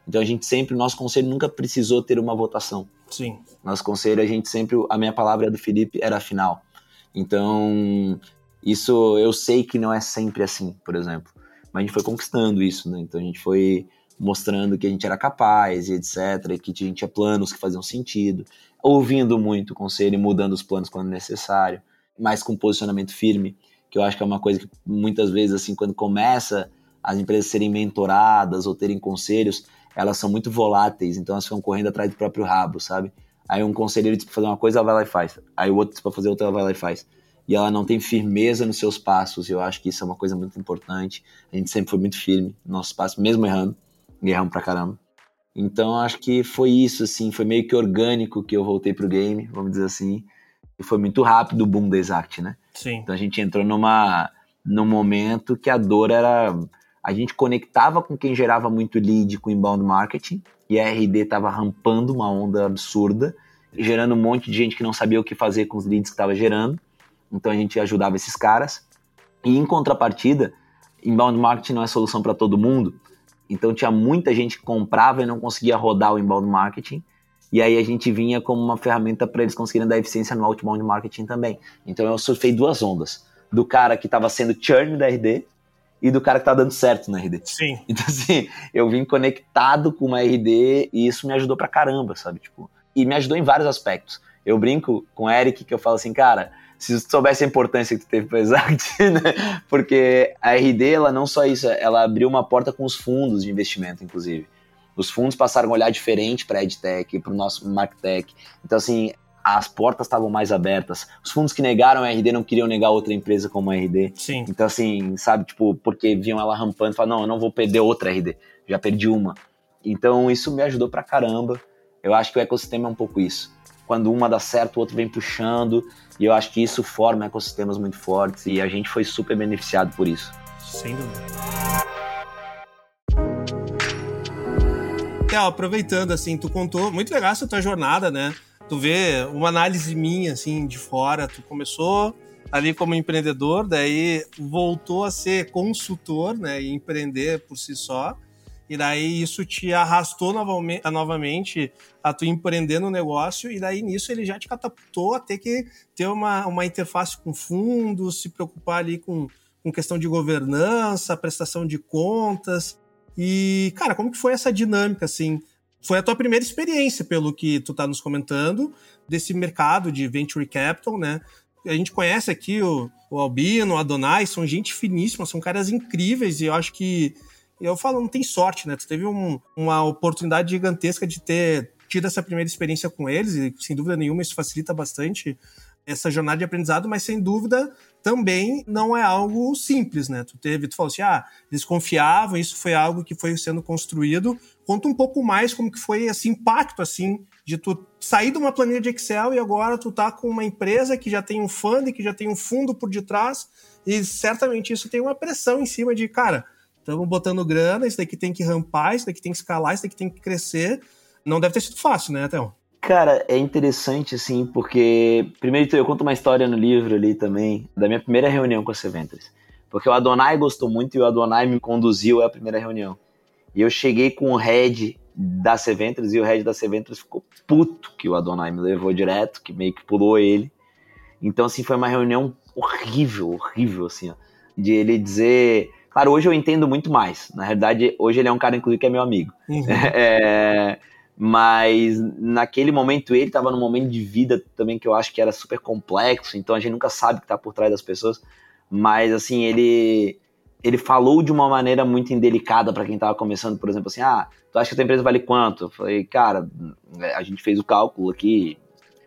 [SPEAKER 4] Então a gente sempre, nosso conselho nunca precisou ter uma votação.
[SPEAKER 2] Sim.
[SPEAKER 4] Nosso conselho, a gente sempre, a minha palavra do Felipe era final. Então, isso eu sei que não é sempre assim, por exemplo. Mas a gente foi conquistando isso, né? Então a gente foi mostrando que a gente era capaz e etc, e que a gente tinha planos que faziam sentido ouvindo muito o conselho e mudando os planos quando necessário, mas com posicionamento firme, que eu acho que é uma coisa que muitas vezes, assim, quando começa as empresas serem mentoradas ou terem conselhos, elas são muito voláteis, então elas ficam correndo atrás do próprio rabo, sabe? Aí um conselheiro diz pra fazer uma coisa, ela vai lá e faz. Aí o outro diz pra fazer outra, ela vai lá e faz. E ela não tem firmeza nos seus passos, e eu acho que isso é uma coisa muito importante. A gente sempre foi muito firme nos nossos passos, mesmo errando. E erramos pra caramba. Então acho que foi isso, assim, foi meio que orgânico que eu voltei pro game, vamos dizer assim. E foi muito rápido o boom da Exact, né?
[SPEAKER 2] Sim.
[SPEAKER 4] Então a gente entrou numa, num momento que a dor era. A gente conectava com quem gerava muito lead com inbound marketing, e a RD estava rampando uma onda absurda, gerando um monte de gente que não sabia o que fazer com os leads que estava gerando. Então a gente ajudava esses caras. E em contrapartida, inbound marketing não é solução para todo mundo. Então tinha muita gente que comprava e não conseguia rodar o inbound marketing. E aí a gente vinha como uma ferramenta para eles conseguirem dar eficiência no outbound marketing também. Então eu surfei duas ondas. Do cara que estava sendo churn da RD e do cara que estava dando certo na RD.
[SPEAKER 2] Sim.
[SPEAKER 4] Então assim, eu vim conectado com uma RD e isso me ajudou pra caramba, sabe? Tipo, e me ajudou em vários aspectos. Eu brinco com o Eric que eu falo assim, cara, se tu soubesse a importância que tu teve para Exact, né? Porque a RD, ela não só isso, ela abriu uma porta com os fundos de investimento, inclusive. Os fundos passaram a olhar diferente para a EdTech, para o nosso MarkTech. Então, assim, as portas estavam mais abertas. Os fundos que negaram a RD não queriam negar outra empresa como a RD.
[SPEAKER 2] Sim.
[SPEAKER 4] Então, assim, sabe, tipo, porque viam ela rampando e falaram, não, eu não vou perder outra RD, já perdi uma. Então, isso me ajudou pra caramba. Eu acho que o ecossistema é um pouco isso. Quando uma dá certo, o outro vem puxando. E eu acho que isso forma ecossistemas muito fortes e a gente foi super beneficiado por isso.
[SPEAKER 2] Sem dúvida. É, aproveitando, assim, tu contou, muito legal essa tua jornada, né? Tu vê uma análise minha, assim, de fora, tu começou ali como empreendedor, daí voltou a ser consultor, né, e empreender por si só, e daí isso te arrastou novamente, a tu empreender no negócio, e daí nisso ele já te catapultou a ter que ter uma, uma interface com fundos, se preocupar ali com, com questão de governança, prestação de contas. E, cara, como que foi essa dinâmica, assim? Foi a tua primeira experiência, pelo que tu tá nos comentando, desse mercado de venture capital, né? A gente conhece aqui o, o Albino, o Adonai, são gente finíssima, são caras incríveis, e eu acho que eu falo, não tem sorte, né? Tu teve um, uma oportunidade gigantesca de ter tido essa primeira experiência com eles, e sem dúvida nenhuma isso facilita bastante essa jornada de aprendizado, mas sem dúvida também não é algo simples, né? Tu teve, tu falou assim, ah, eles confiavam, isso foi algo que foi sendo construído. Conta um pouco mais como que foi esse impacto, assim, de tu sair de uma planilha de Excel e agora tu tá com uma empresa que já tem um fundo, que já tem um fundo por detrás, e certamente isso tem uma pressão em cima de, cara, Estamos botando grana, isso daqui tem que rampar, isso daqui tem que escalar, isso daqui tem que crescer. Não deve ter sido fácil, né, Théo?
[SPEAKER 4] Cara, é interessante, assim, porque. Primeiro, eu conto uma história no livro ali também, da minha primeira reunião com a Seventures. Porque o Adonai gostou muito e o Adonai me conduziu à primeira reunião. E eu cheguei com o head da Seventures e o head da Seventures ficou puto que o Adonai me levou direto, que meio que pulou ele. Então, assim, foi uma reunião horrível, horrível, assim, ó, de ele dizer Claro, hoje eu entendo muito mais. Na verdade, hoje ele é um cara, inclusive, que é meu amigo. Uhum. É, Mas naquele momento ele estava num momento de vida também que eu acho que era super complexo, então a gente nunca sabe o que está por trás das pessoas. Mas assim, ele ele falou de uma maneira muito indelicada para quem estava começando, por exemplo, assim: "Ah, tu acha que a tua empresa vale quanto?" Eu falei: "Cara, a gente fez o cálculo aqui,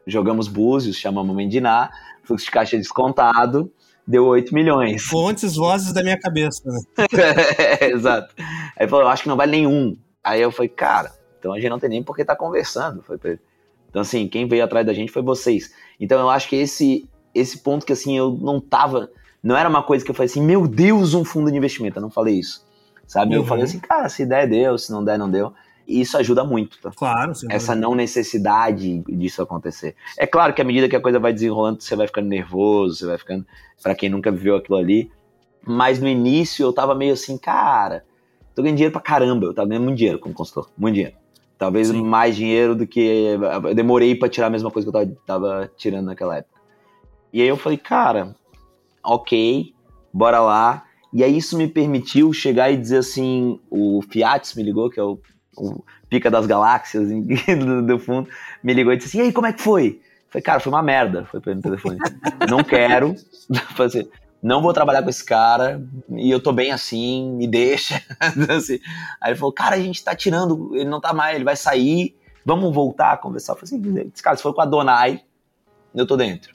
[SPEAKER 4] jogamos búzios, chamamos Mendiná, fluxo de caixa descontado, deu 8 milhões.
[SPEAKER 2] Fontes, vozes da minha cabeça, né?
[SPEAKER 4] é, exato. Aí ele falou, eu acho que não vale nenhum. Aí eu falei, cara, então a gente não tem nem por que estar tá conversando. Foi então, assim, quem veio atrás da gente foi vocês. Então eu acho que esse, esse ponto que assim, eu não tava. Não era uma coisa que eu falei assim, meu Deus, um fundo de investimento. Eu não falei isso. Sabe? Uhum. Eu falei assim, cara, se der, deu, se não der, não deu. E isso ajuda muito, tá?
[SPEAKER 2] Claro,
[SPEAKER 4] sim. Essa não necessidade disso acontecer. É claro que à medida que a coisa vai desenrolando, você vai ficando nervoso, você vai ficando. para quem nunca viveu aquilo ali. Mas no início eu tava meio assim, cara, tô ganhando dinheiro pra caramba. Eu tava ganhando muito dinheiro como consultor, muito dinheiro. Talvez sim. mais dinheiro do que. Eu demorei para tirar a mesma coisa que eu tava, tava tirando naquela época. E aí eu falei, cara, ok, bora lá. E aí isso me permitiu chegar e dizer assim, o Fiat me ligou, que é o o pica das galáxias do, do, fundo, me ligou e disse assim, e aí, como é que foi? Falei, cara, foi uma merda, foi pra no telefone. não quero, não vou trabalhar com esse cara, e eu tô bem assim, me deixa. assim. Aí ele falou, cara, a gente tá tirando, ele não tá mais, ele vai sair, vamos voltar a conversar. Eu falei assim, cara, se for com a Donai, eu tô dentro.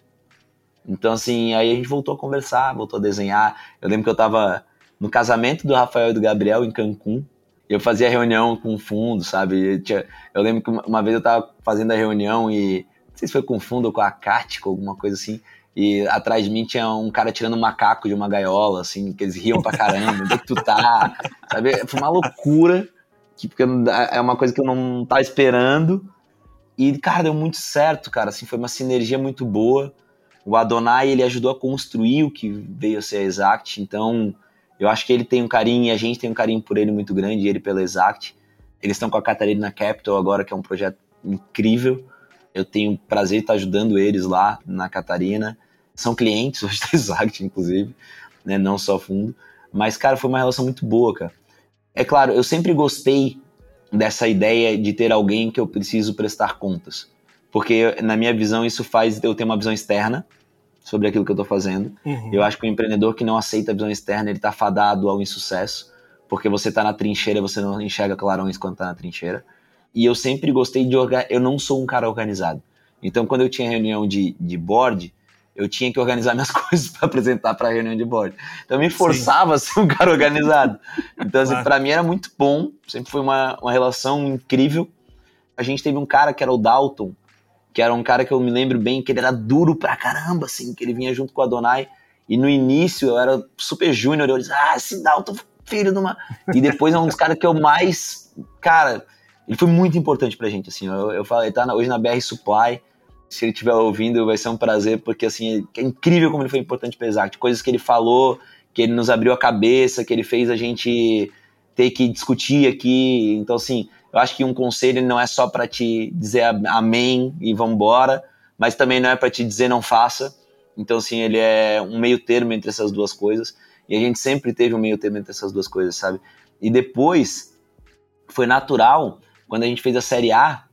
[SPEAKER 4] Então, assim, aí a gente voltou a conversar, voltou a desenhar. Eu lembro que eu tava no casamento do Rafael e do Gabriel em Cancún, eu fazia reunião com fundo, sabe? Eu, tinha, eu, lembro que uma vez eu tava fazendo a reunião e não sei se foi com fundo ou com a Cática, alguma coisa assim. E atrás de mim tinha um cara tirando um macaco de uma gaiola, assim, que eles riam pra caramba, onde é que tu tá? Sabe? Foi uma loucura, que, porque é uma coisa que eu não tava esperando. E, cara, deu muito certo, cara, assim, foi uma sinergia muito boa. O Adonai, ele ajudou a construir o que veio a ser a Exact, então eu acho que ele tem um carinho e a gente tem um carinho por ele muito grande, ele pela Exact. Eles estão com a Catarina Capital agora, que é um projeto incrível. Eu tenho prazer de estar ajudando eles lá na Catarina. São clientes hoje da Exact, inclusive, né? não só fundo. Mas, cara, foi uma relação muito boa, cara. É claro, eu sempre gostei dessa ideia de ter alguém que eu preciso prestar contas. Porque, na minha visão, isso faz eu ter uma visão externa sobre aquilo que eu estou fazendo. Uhum. Eu acho que o empreendedor que não aceita a visão externa, ele está fadado ao insucesso, porque você está na trincheira, você não enxerga clarões quando está na trincheira. E eu sempre gostei de organizar, eu não sou um cara organizado. Então, quando eu tinha reunião de, de board, eu tinha que organizar minhas coisas para apresentar para a reunião de board. Então, eu me forçava Sim. a ser um cara organizado. Então, assim, claro. para mim era muito bom, sempre foi uma, uma relação incrível. A gente teve um cara que era o Dalton, que era um cara que eu me lembro bem que ele era duro pra caramba, assim, que ele vinha junto com a Donai. E no início eu era super júnior, eu disse, ah, esse Dalton, filho de uma. E depois é um dos caras que eu mais. Cara, ele foi muito importante pra gente, assim. Eu, eu falei, tá hoje na BR Supply. Se ele estiver ouvindo, vai ser um prazer, porque assim, é incrível como ele foi importante pra Exact. Coisas que ele falou, que ele nos abriu a cabeça, que ele fez a gente ter que discutir aqui. Então, assim, eu acho que um conselho não é só para te dizer amém e vambora, mas também não é para te dizer não faça. Então, assim, ele é um meio termo entre essas duas coisas. E a gente sempre teve um meio termo entre essas duas coisas, sabe? E depois, foi natural, quando a gente fez a Série A,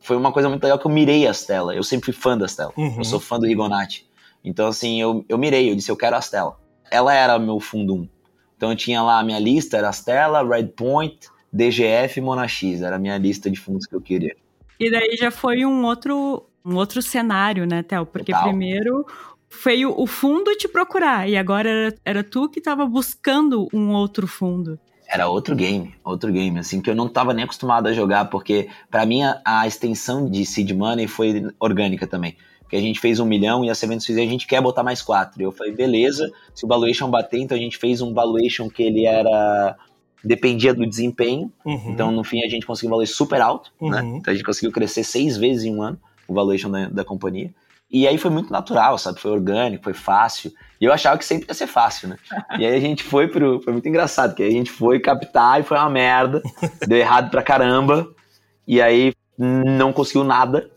[SPEAKER 4] foi uma coisa muito legal que eu mirei a Stella. Eu sempre fui fã da Stella. Uhum. Eu sou fã do Rigonati. Então, assim, eu, eu mirei, eu disse, eu quero a Stella. Ela era meu fundo 1. Então, eu tinha lá a minha lista, era a Stella, Red Point, DGF e Monax, era a minha lista de fundos que eu queria.
[SPEAKER 3] E daí já foi um outro, um outro cenário, né, Théo? Porque Total. primeiro foi o, fundo te procurar, e agora era, era tu que estava buscando um outro fundo.
[SPEAKER 4] Era outro game, outro game, assim, que eu não estava nem acostumado a jogar, porque para mim a, a, extensão de seed money foi orgânica também. Porque a gente fez um milhão e a Seventus fizer, a gente quer botar mais quatro. E eu falei, beleza, se o valuation bater, então a gente fez um valuation que ele era dependia do desempenho. Uhum. Então, no fim, a gente conseguiu um valor super alto, né? uhum. né? Então, a gente conseguiu crescer seis vezes em um ano o valuation da, da companhia. E aí foi muito natural, sabe? Foi orgânico, foi fácil. E eu achava que sempre ia ser fácil, né? E aí a gente foi pro. Foi muito engraçado, porque a gente foi captar e foi uma merda. deu errado pra caramba. E aí não conseguiu nada.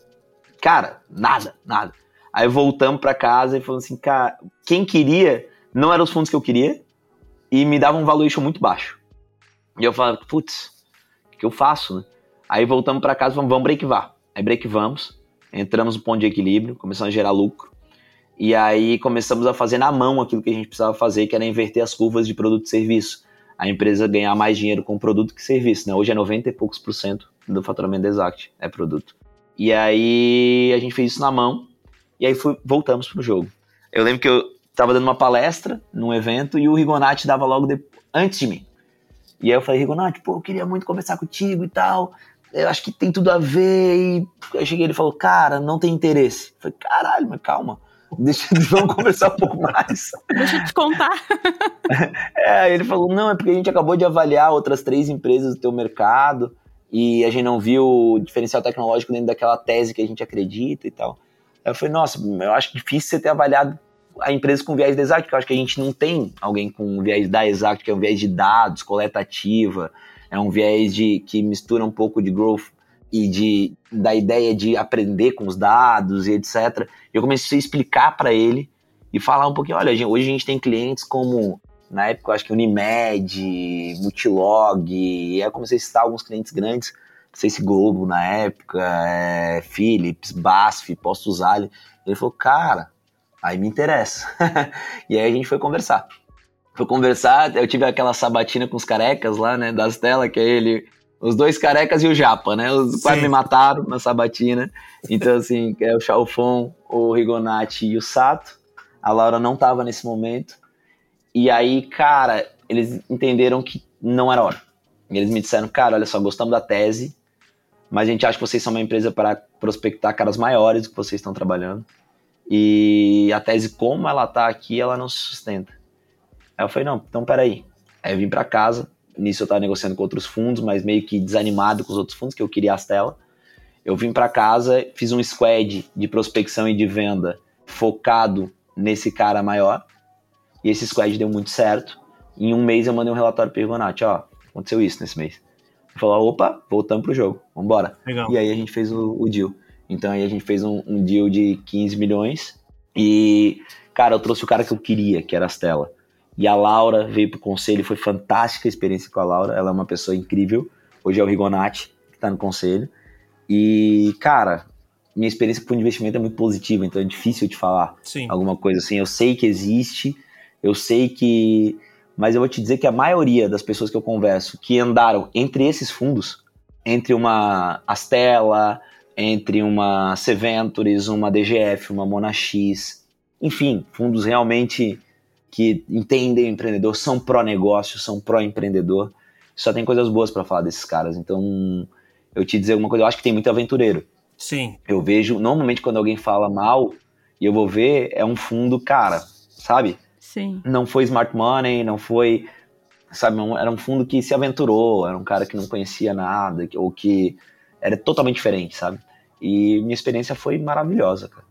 [SPEAKER 4] Cara, nada, nada. Aí voltamos pra casa e falamos assim, cara, quem queria não eram os fundos que eu queria e me dava um valuation muito baixo. E eu falava, putz, o que eu faço, né? Aí voltamos para casa, vamos, vamos breakvar. Aí breakvamos, entramos no ponto de equilíbrio, começamos a gerar lucro. E aí começamos a fazer na mão aquilo que a gente precisava fazer, que era inverter as curvas de produto e serviço. A empresa ganhar mais dinheiro com produto que serviço, né? Hoje é 90 e poucos por cento do faturamento da Exact, é produto. E aí a gente fez isso na mão, e aí foi, voltamos pro jogo. Eu lembro que eu tava dando uma palestra num evento e o Rigonati dava logo de, antes de mim. E aí eu falei, Rigonati, pô, eu queria muito conversar contigo e tal. Eu acho que tem tudo a ver. E eu cheguei ele falou, cara, não tem interesse. Eu falei, caralho, mas calma. Deixa, vamos conversar um pouco mais.
[SPEAKER 3] Deixa eu te contar.
[SPEAKER 4] é, ele falou, não, é porque a gente acabou de avaliar outras três empresas do teu mercado e a gente não viu o diferencial tecnológico dentro daquela tese que a gente acredita e tal. Aí eu falei, nossa, eu acho difícil você ter avaliado a empresa com viés da Exact, porque eu acho que a gente não tem alguém com viés da Exact, que é um viés de dados, coleta ativa, é um viés de, que mistura um pouco de growth e de, da ideia de aprender com os dados e etc. Eu comecei a explicar para ele e falar um pouquinho, olha, hoje a gente tem clientes como, na época, eu acho que Unimed, Multilog, e aí eu comecei a citar alguns clientes grandes, não sei se Globo na época, é, Philips, BASF, Postos Ali. Ele falou, cara, Aí me interessa. e aí a gente foi conversar. Foi conversar, eu tive aquela sabatina com os carecas lá, né, das telas, que é ele, os dois carecas e o Japa, né? Os quase me mataram na sabatina. Então, assim, é o Chalfon, o Rigonati e o Sato. A Laura não tava nesse momento. E aí, cara, eles entenderam que não era hora. Eles me disseram, cara, olha só, gostamos da tese, mas a gente acha que vocês são uma empresa para prospectar caras maiores do que vocês estão trabalhando. E a tese, como ela tá aqui, ela não se sustenta. Aí eu falei, não, então peraí. Aí eu vim para casa, nisso eu tava negociando com outros fundos, mas meio que desanimado com os outros fundos, que eu queria as telas. Eu vim para casa, fiz um squad de prospecção e de venda focado nesse cara maior. E esse squad deu muito certo. Em um mês eu mandei um relatório pro Irgonati, ó, aconteceu isso nesse mês. Ele falou, opa, voltamos pro jogo, vambora. Legal. E aí a gente fez o, o deal. Então aí a gente fez um, um deal de 15 milhões e, cara, eu trouxe o cara que eu queria, que era a Stella. E a Laura veio pro conselho, foi fantástica a experiência com a Laura, ela é uma pessoa incrível. Hoje é o Rigonati que tá no conselho. E, cara, minha experiência com investimento é muito positiva, então é difícil de falar Sim. alguma coisa assim. Eu sei que existe, eu sei que. Mas eu vou te dizer que a maioria das pessoas que eu converso que andaram entre esses fundos, entre uma Astela, entre uma Seventures, uma DGF, uma Monax, enfim, fundos realmente que entendem o empreendedor, são pró-negócio, são pró-empreendedor. Só tem coisas boas para falar desses caras. Então, eu te dizer alguma coisa, eu acho que tem muito aventureiro.
[SPEAKER 2] Sim.
[SPEAKER 4] Eu vejo, normalmente quando alguém fala mal, e eu vou ver, é um fundo, cara, sabe?
[SPEAKER 3] Sim.
[SPEAKER 4] Não foi smart money, não foi, sabe, era um fundo que se aventurou, era um cara que não conhecia nada, ou que era totalmente diferente, sabe? E minha experiência foi maravilhosa, cara.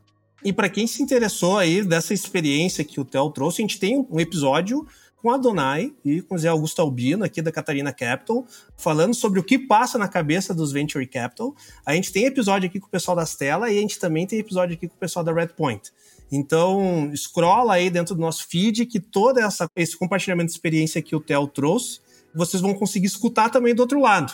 [SPEAKER 2] E para quem se interessou aí dessa experiência que o Theo trouxe, a gente tem um episódio com a Donai e com o Zé Augusto Albino, aqui da Catarina Capital, falando sobre o que passa na cabeça dos Venture Capital. A gente tem episódio aqui com o pessoal das telas e a gente também tem episódio aqui com o pessoal da Redpoint. Então, scrolla aí dentro do nosso feed que todo esse compartilhamento de experiência que o Theo trouxe, vocês vão conseguir escutar também do outro lado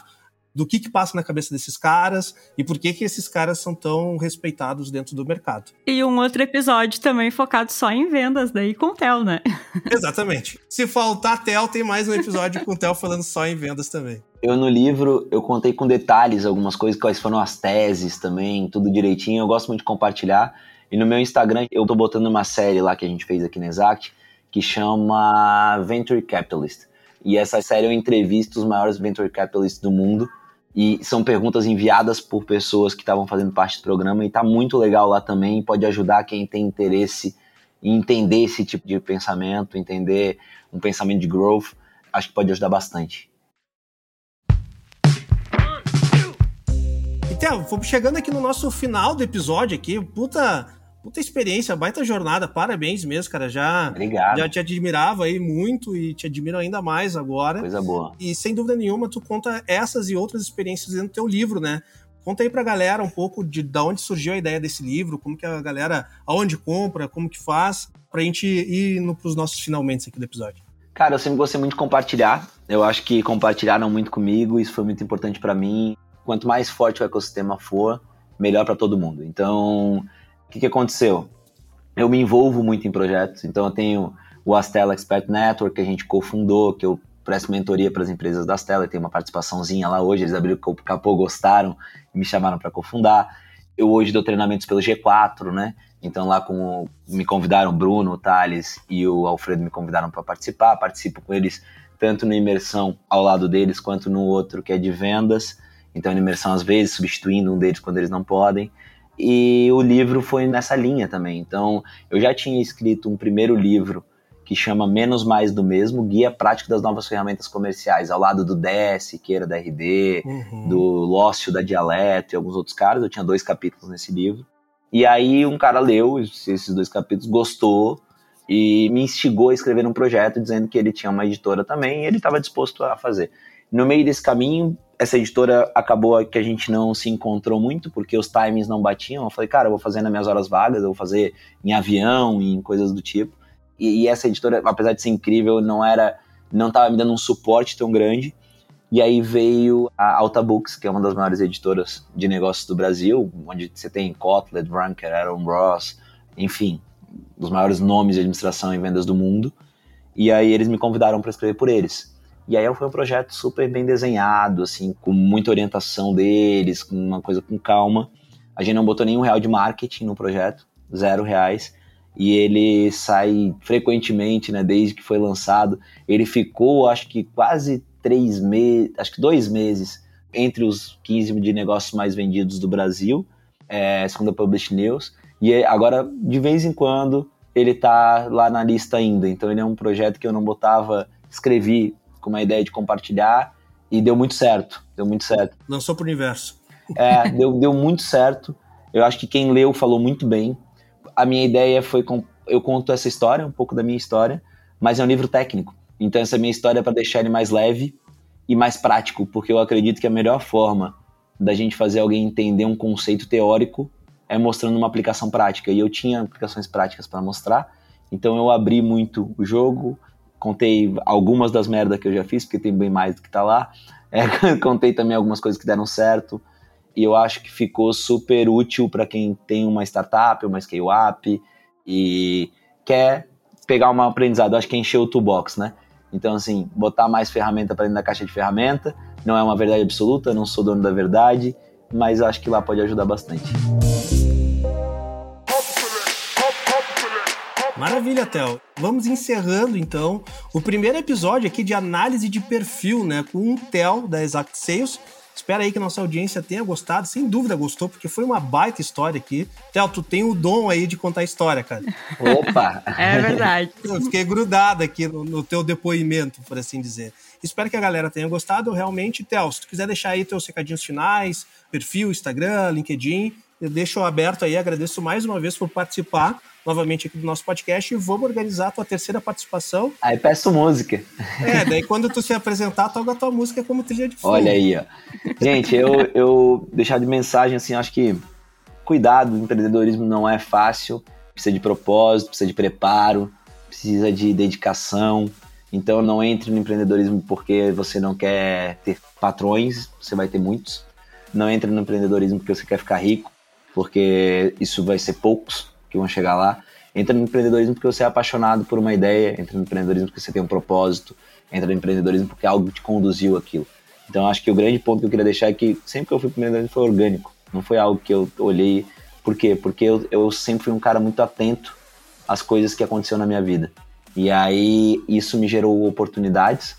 [SPEAKER 2] do que, que passa na cabeça desses caras e por que, que esses caras são tão respeitados dentro do mercado.
[SPEAKER 3] E um outro episódio também focado só em vendas, daí com o Tel, né?
[SPEAKER 2] Exatamente. Se faltar Tel, tem mais um episódio com o Tel falando só em vendas também.
[SPEAKER 4] Eu no livro, eu contei com detalhes algumas coisas, quais foram as teses também, tudo direitinho. Eu gosto muito de compartilhar. E no meu Instagram, eu tô botando uma série lá que a gente fez aqui na Exact, que chama Venture Capitalist. E essa série eu entrevisto os maiores venture capitalists do mundo e são perguntas enviadas por pessoas que estavam fazendo parte do programa e tá muito legal lá também. Pode ajudar quem tem interesse em entender esse tipo de pensamento, entender um pensamento de growth. Acho que pode ajudar bastante.
[SPEAKER 2] Então, fomos chegando aqui no nosso final do episódio aqui. Puta, puta experiência, baita jornada, parabéns mesmo, cara. Já,
[SPEAKER 4] Obrigado.
[SPEAKER 2] já te admirava aí muito e te admiro ainda mais agora.
[SPEAKER 4] Coisa boa.
[SPEAKER 2] E sem dúvida nenhuma, tu conta essas e outras experiências dentro do teu livro, né? Conta aí pra galera um pouco de da onde surgiu a ideia desse livro, como que a galera, aonde compra, como que faz, pra gente ir no, pros nossos finalmente aqui do episódio.
[SPEAKER 4] Cara, eu sempre gostei muito de compartilhar. Eu acho que compartilharam muito comigo, isso foi muito importante para mim. quanto mais forte o ecossistema for, melhor para todo mundo. Então, que, que aconteceu? Eu me envolvo muito em projetos, então eu tenho o Astela Expert Network, que a gente cofundou, que eu presto mentoria para as empresas da Astela, tem uma participaçãozinha lá hoje, eles abriram o capô, gostaram e me chamaram para cofundar. Eu hoje dou treinamentos pelo G4, né? Então lá com me convidaram o Bruno, o Thales e o Alfredo me convidaram para participar, participo com eles tanto na imersão ao lado deles quanto no outro que é de vendas. Então na imersão às vezes substituindo um deles quando eles não podem. E o livro foi nessa linha também. Então eu já tinha escrito um primeiro livro que chama Menos Mais do Mesmo, Guia Prático das Novas Ferramentas Comerciais, ao lado do DS, que era da RD, uhum. do Lócio da Dialeto e alguns outros caras. Eu tinha dois capítulos nesse livro. E aí um cara leu esses dois capítulos, gostou e me instigou a escrever um projeto dizendo que ele tinha uma editora também e ele estava disposto a fazer. No meio desse caminho, essa editora acabou que a gente não se encontrou muito porque os timings não batiam. Eu falei, cara, eu vou fazer nas minhas horas vagas, eu vou fazer em avião, em coisas do tipo. E, e essa editora, apesar de ser incrível, não era, não estava me dando um suporte tão grande. E aí veio a Alta Books, que é uma das maiores editoras de negócios do Brasil, onde você tem Kotler, Branker, Aaron Ross, enfim, os maiores nomes de administração e vendas do mundo. E aí eles me convidaram para escrever por eles. E aí foi um projeto super bem desenhado, assim, com muita orientação deles, com uma coisa com calma. A gente não botou nenhum real de marketing no projeto, zero reais. E ele sai frequentemente, né, desde que foi lançado. Ele ficou, acho que quase três meses, acho que dois meses, entre os 15 de negócios mais vendidos do Brasil, é, segundo a Publish News. E agora, de vez em quando, ele tá lá na lista ainda. Então ele é um projeto que eu não botava, escrevi com uma ideia de compartilhar e deu muito certo. Deu muito certo.
[SPEAKER 2] Lançou pro universo.
[SPEAKER 4] É, deu, deu muito certo. Eu acho que quem leu falou muito bem. A minha ideia foi. Com, eu conto essa história, um pouco da minha história, mas é um livro técnico. Então essa minha história é para deixar ele mais leve e mais prático, porque eu acredito que a melhor forma da gente fazer alguém entender um conceito teórico é mostrando uma aplicação prática. E eu tinha aplicações práticas para mostrar, então eu abri muito o jogo, contei algumas das merdas que eu já fiz, porque tem bem mais do que tá lá. É, contei também algumas coisas que deram certo. E eu acho que ficou super útil para quem tem uma startup, uma scale-up e quer pegar um aprendizado. Acho que é encher o toolbox, né? Então, assim, botar mais ferramenta para dentro da caixa de ferramenta. Não é uma verdade absoluta, não sou dono da verdade, mas acho que lá pode ajudar bastante.
[SPEAKER 2] Maravilha, Theo. Vamos encerrando então o primeiro episódio aqui de análise de perfil, né, com o Theo da Exact Sales. Espero aí que nossa audiência tenha gostado. Sem dúvida gostou, porque foi uma baita história aqui. Theo, tu tem o dom aí de contar história, cara.
[SPEAKER 4] Opa!
[SPEAKER 3] é verdade.
[SPEAKER 2] Eu fiquei grudado aqui no, no, teu depoimento, por assim dizer. Espero que a galera tenha gostado. Realmente, Theo, se tu quiser deixar aí teus recadinhos finais, perfil, Instagram, LinkedIn, eu deixo aberto aí. Agradeço mais uma vez por participar novamente aqui do nosso podcast e vamos organizar a tua terceira participação.
[SPEAKER 4] Aí peço música.
[SPEAKER 2] É, daí quando tu se apresentar, toca a tua música como trilha de fundo.
[SPEAKER 4] Olha aí, ó. Gente, eu, eu deixar de mensagem, assim, acho que cuidado, empreendedorismo não é fácil, precisa de propósito, precisa de preparo, precisa de dedicação. Então não entre no empreendedorismo porque você não quer ter patrões, você vai ter muitos. Não entre no empreendedorismo porque você quer ficar rico, porque isso vai ser poucos que vão chegar lá. Entra no empreendedorismo porque você é apaixonado por uma ideia, entra no empreendedorismo porque você tem um propósito, entra no empreendedorismo porque algo te conduziu aquilo. Então acho que o grande ponto que eu queria deixar é que sempre que eu fui empreendedorismo foi orgânico, não foi algo que eu olhei. Por quê? Porque eu, eu sempre fui um cara muito atento às coisas que aconteceram na minha vida. E aí isso me gerou oportunidades,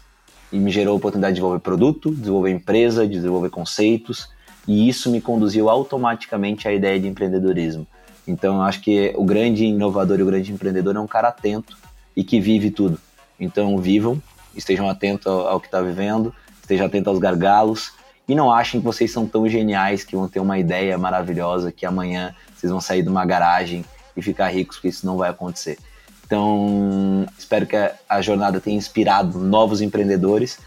[SPEAKER 4] e me gerou oportunidade de desenvolver produto, desenvolver empresa, desenvolver conceitos, e isso me conduziu automaticamente à ideia de empreendedorismo. Então, acho que o grande inovador e o grande empreendedor é um cara atento e que vive tudo. Então, vivam, estejam atentos ao, que está vivendo, estejam atentos aos gargalos e não achem que vocês são tão geniais que vão ter uma ideia maravilhosa que amanhã vocês vão sair de uma garagem e ficar ricos, porque isso não vai acontecer. Então, espero que a, a jornada tenha inspirado novos empreendedores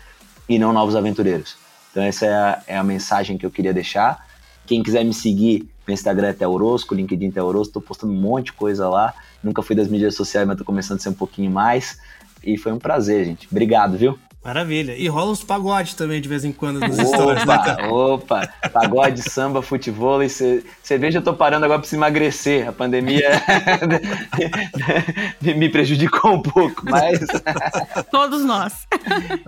[SPEAKER 4] e não novos aventureiros. Então, essa é a, é a mensagem que eu queria deixar. Quem quiser me seguir, meu Instagram é Teorosco, LinkedIn Teorosco, tô postando um monte de coisa lá. Nunca fui das mídias sociais, mas tô começando a ser um pouquinho mais. E foi um prazer, gente. Obrigado, viu?
[SPEAKER 2] Maravilha. E rola uns pagodes também de vez em quando nos
[SPEAKER 4] opa,
[SPEAKER 2] stories, né, cara?
[SPEAKER 4] Opa, pagode, samba, futebol e ce... cerveja eu tô parando agora pra se emagrecer. A pandemia me prejudicou um pouco, mas...
[SPEAKER 3] Todos nós.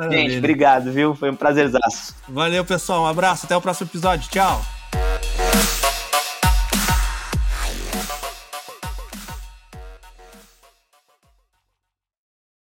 [SPEAKER 4] Gente, obrigado, viu? Foi um prazerzaço.
[SPEAKER 2] Valeu, pessoal. Um abraço. Até o próximo episódio. Tchau.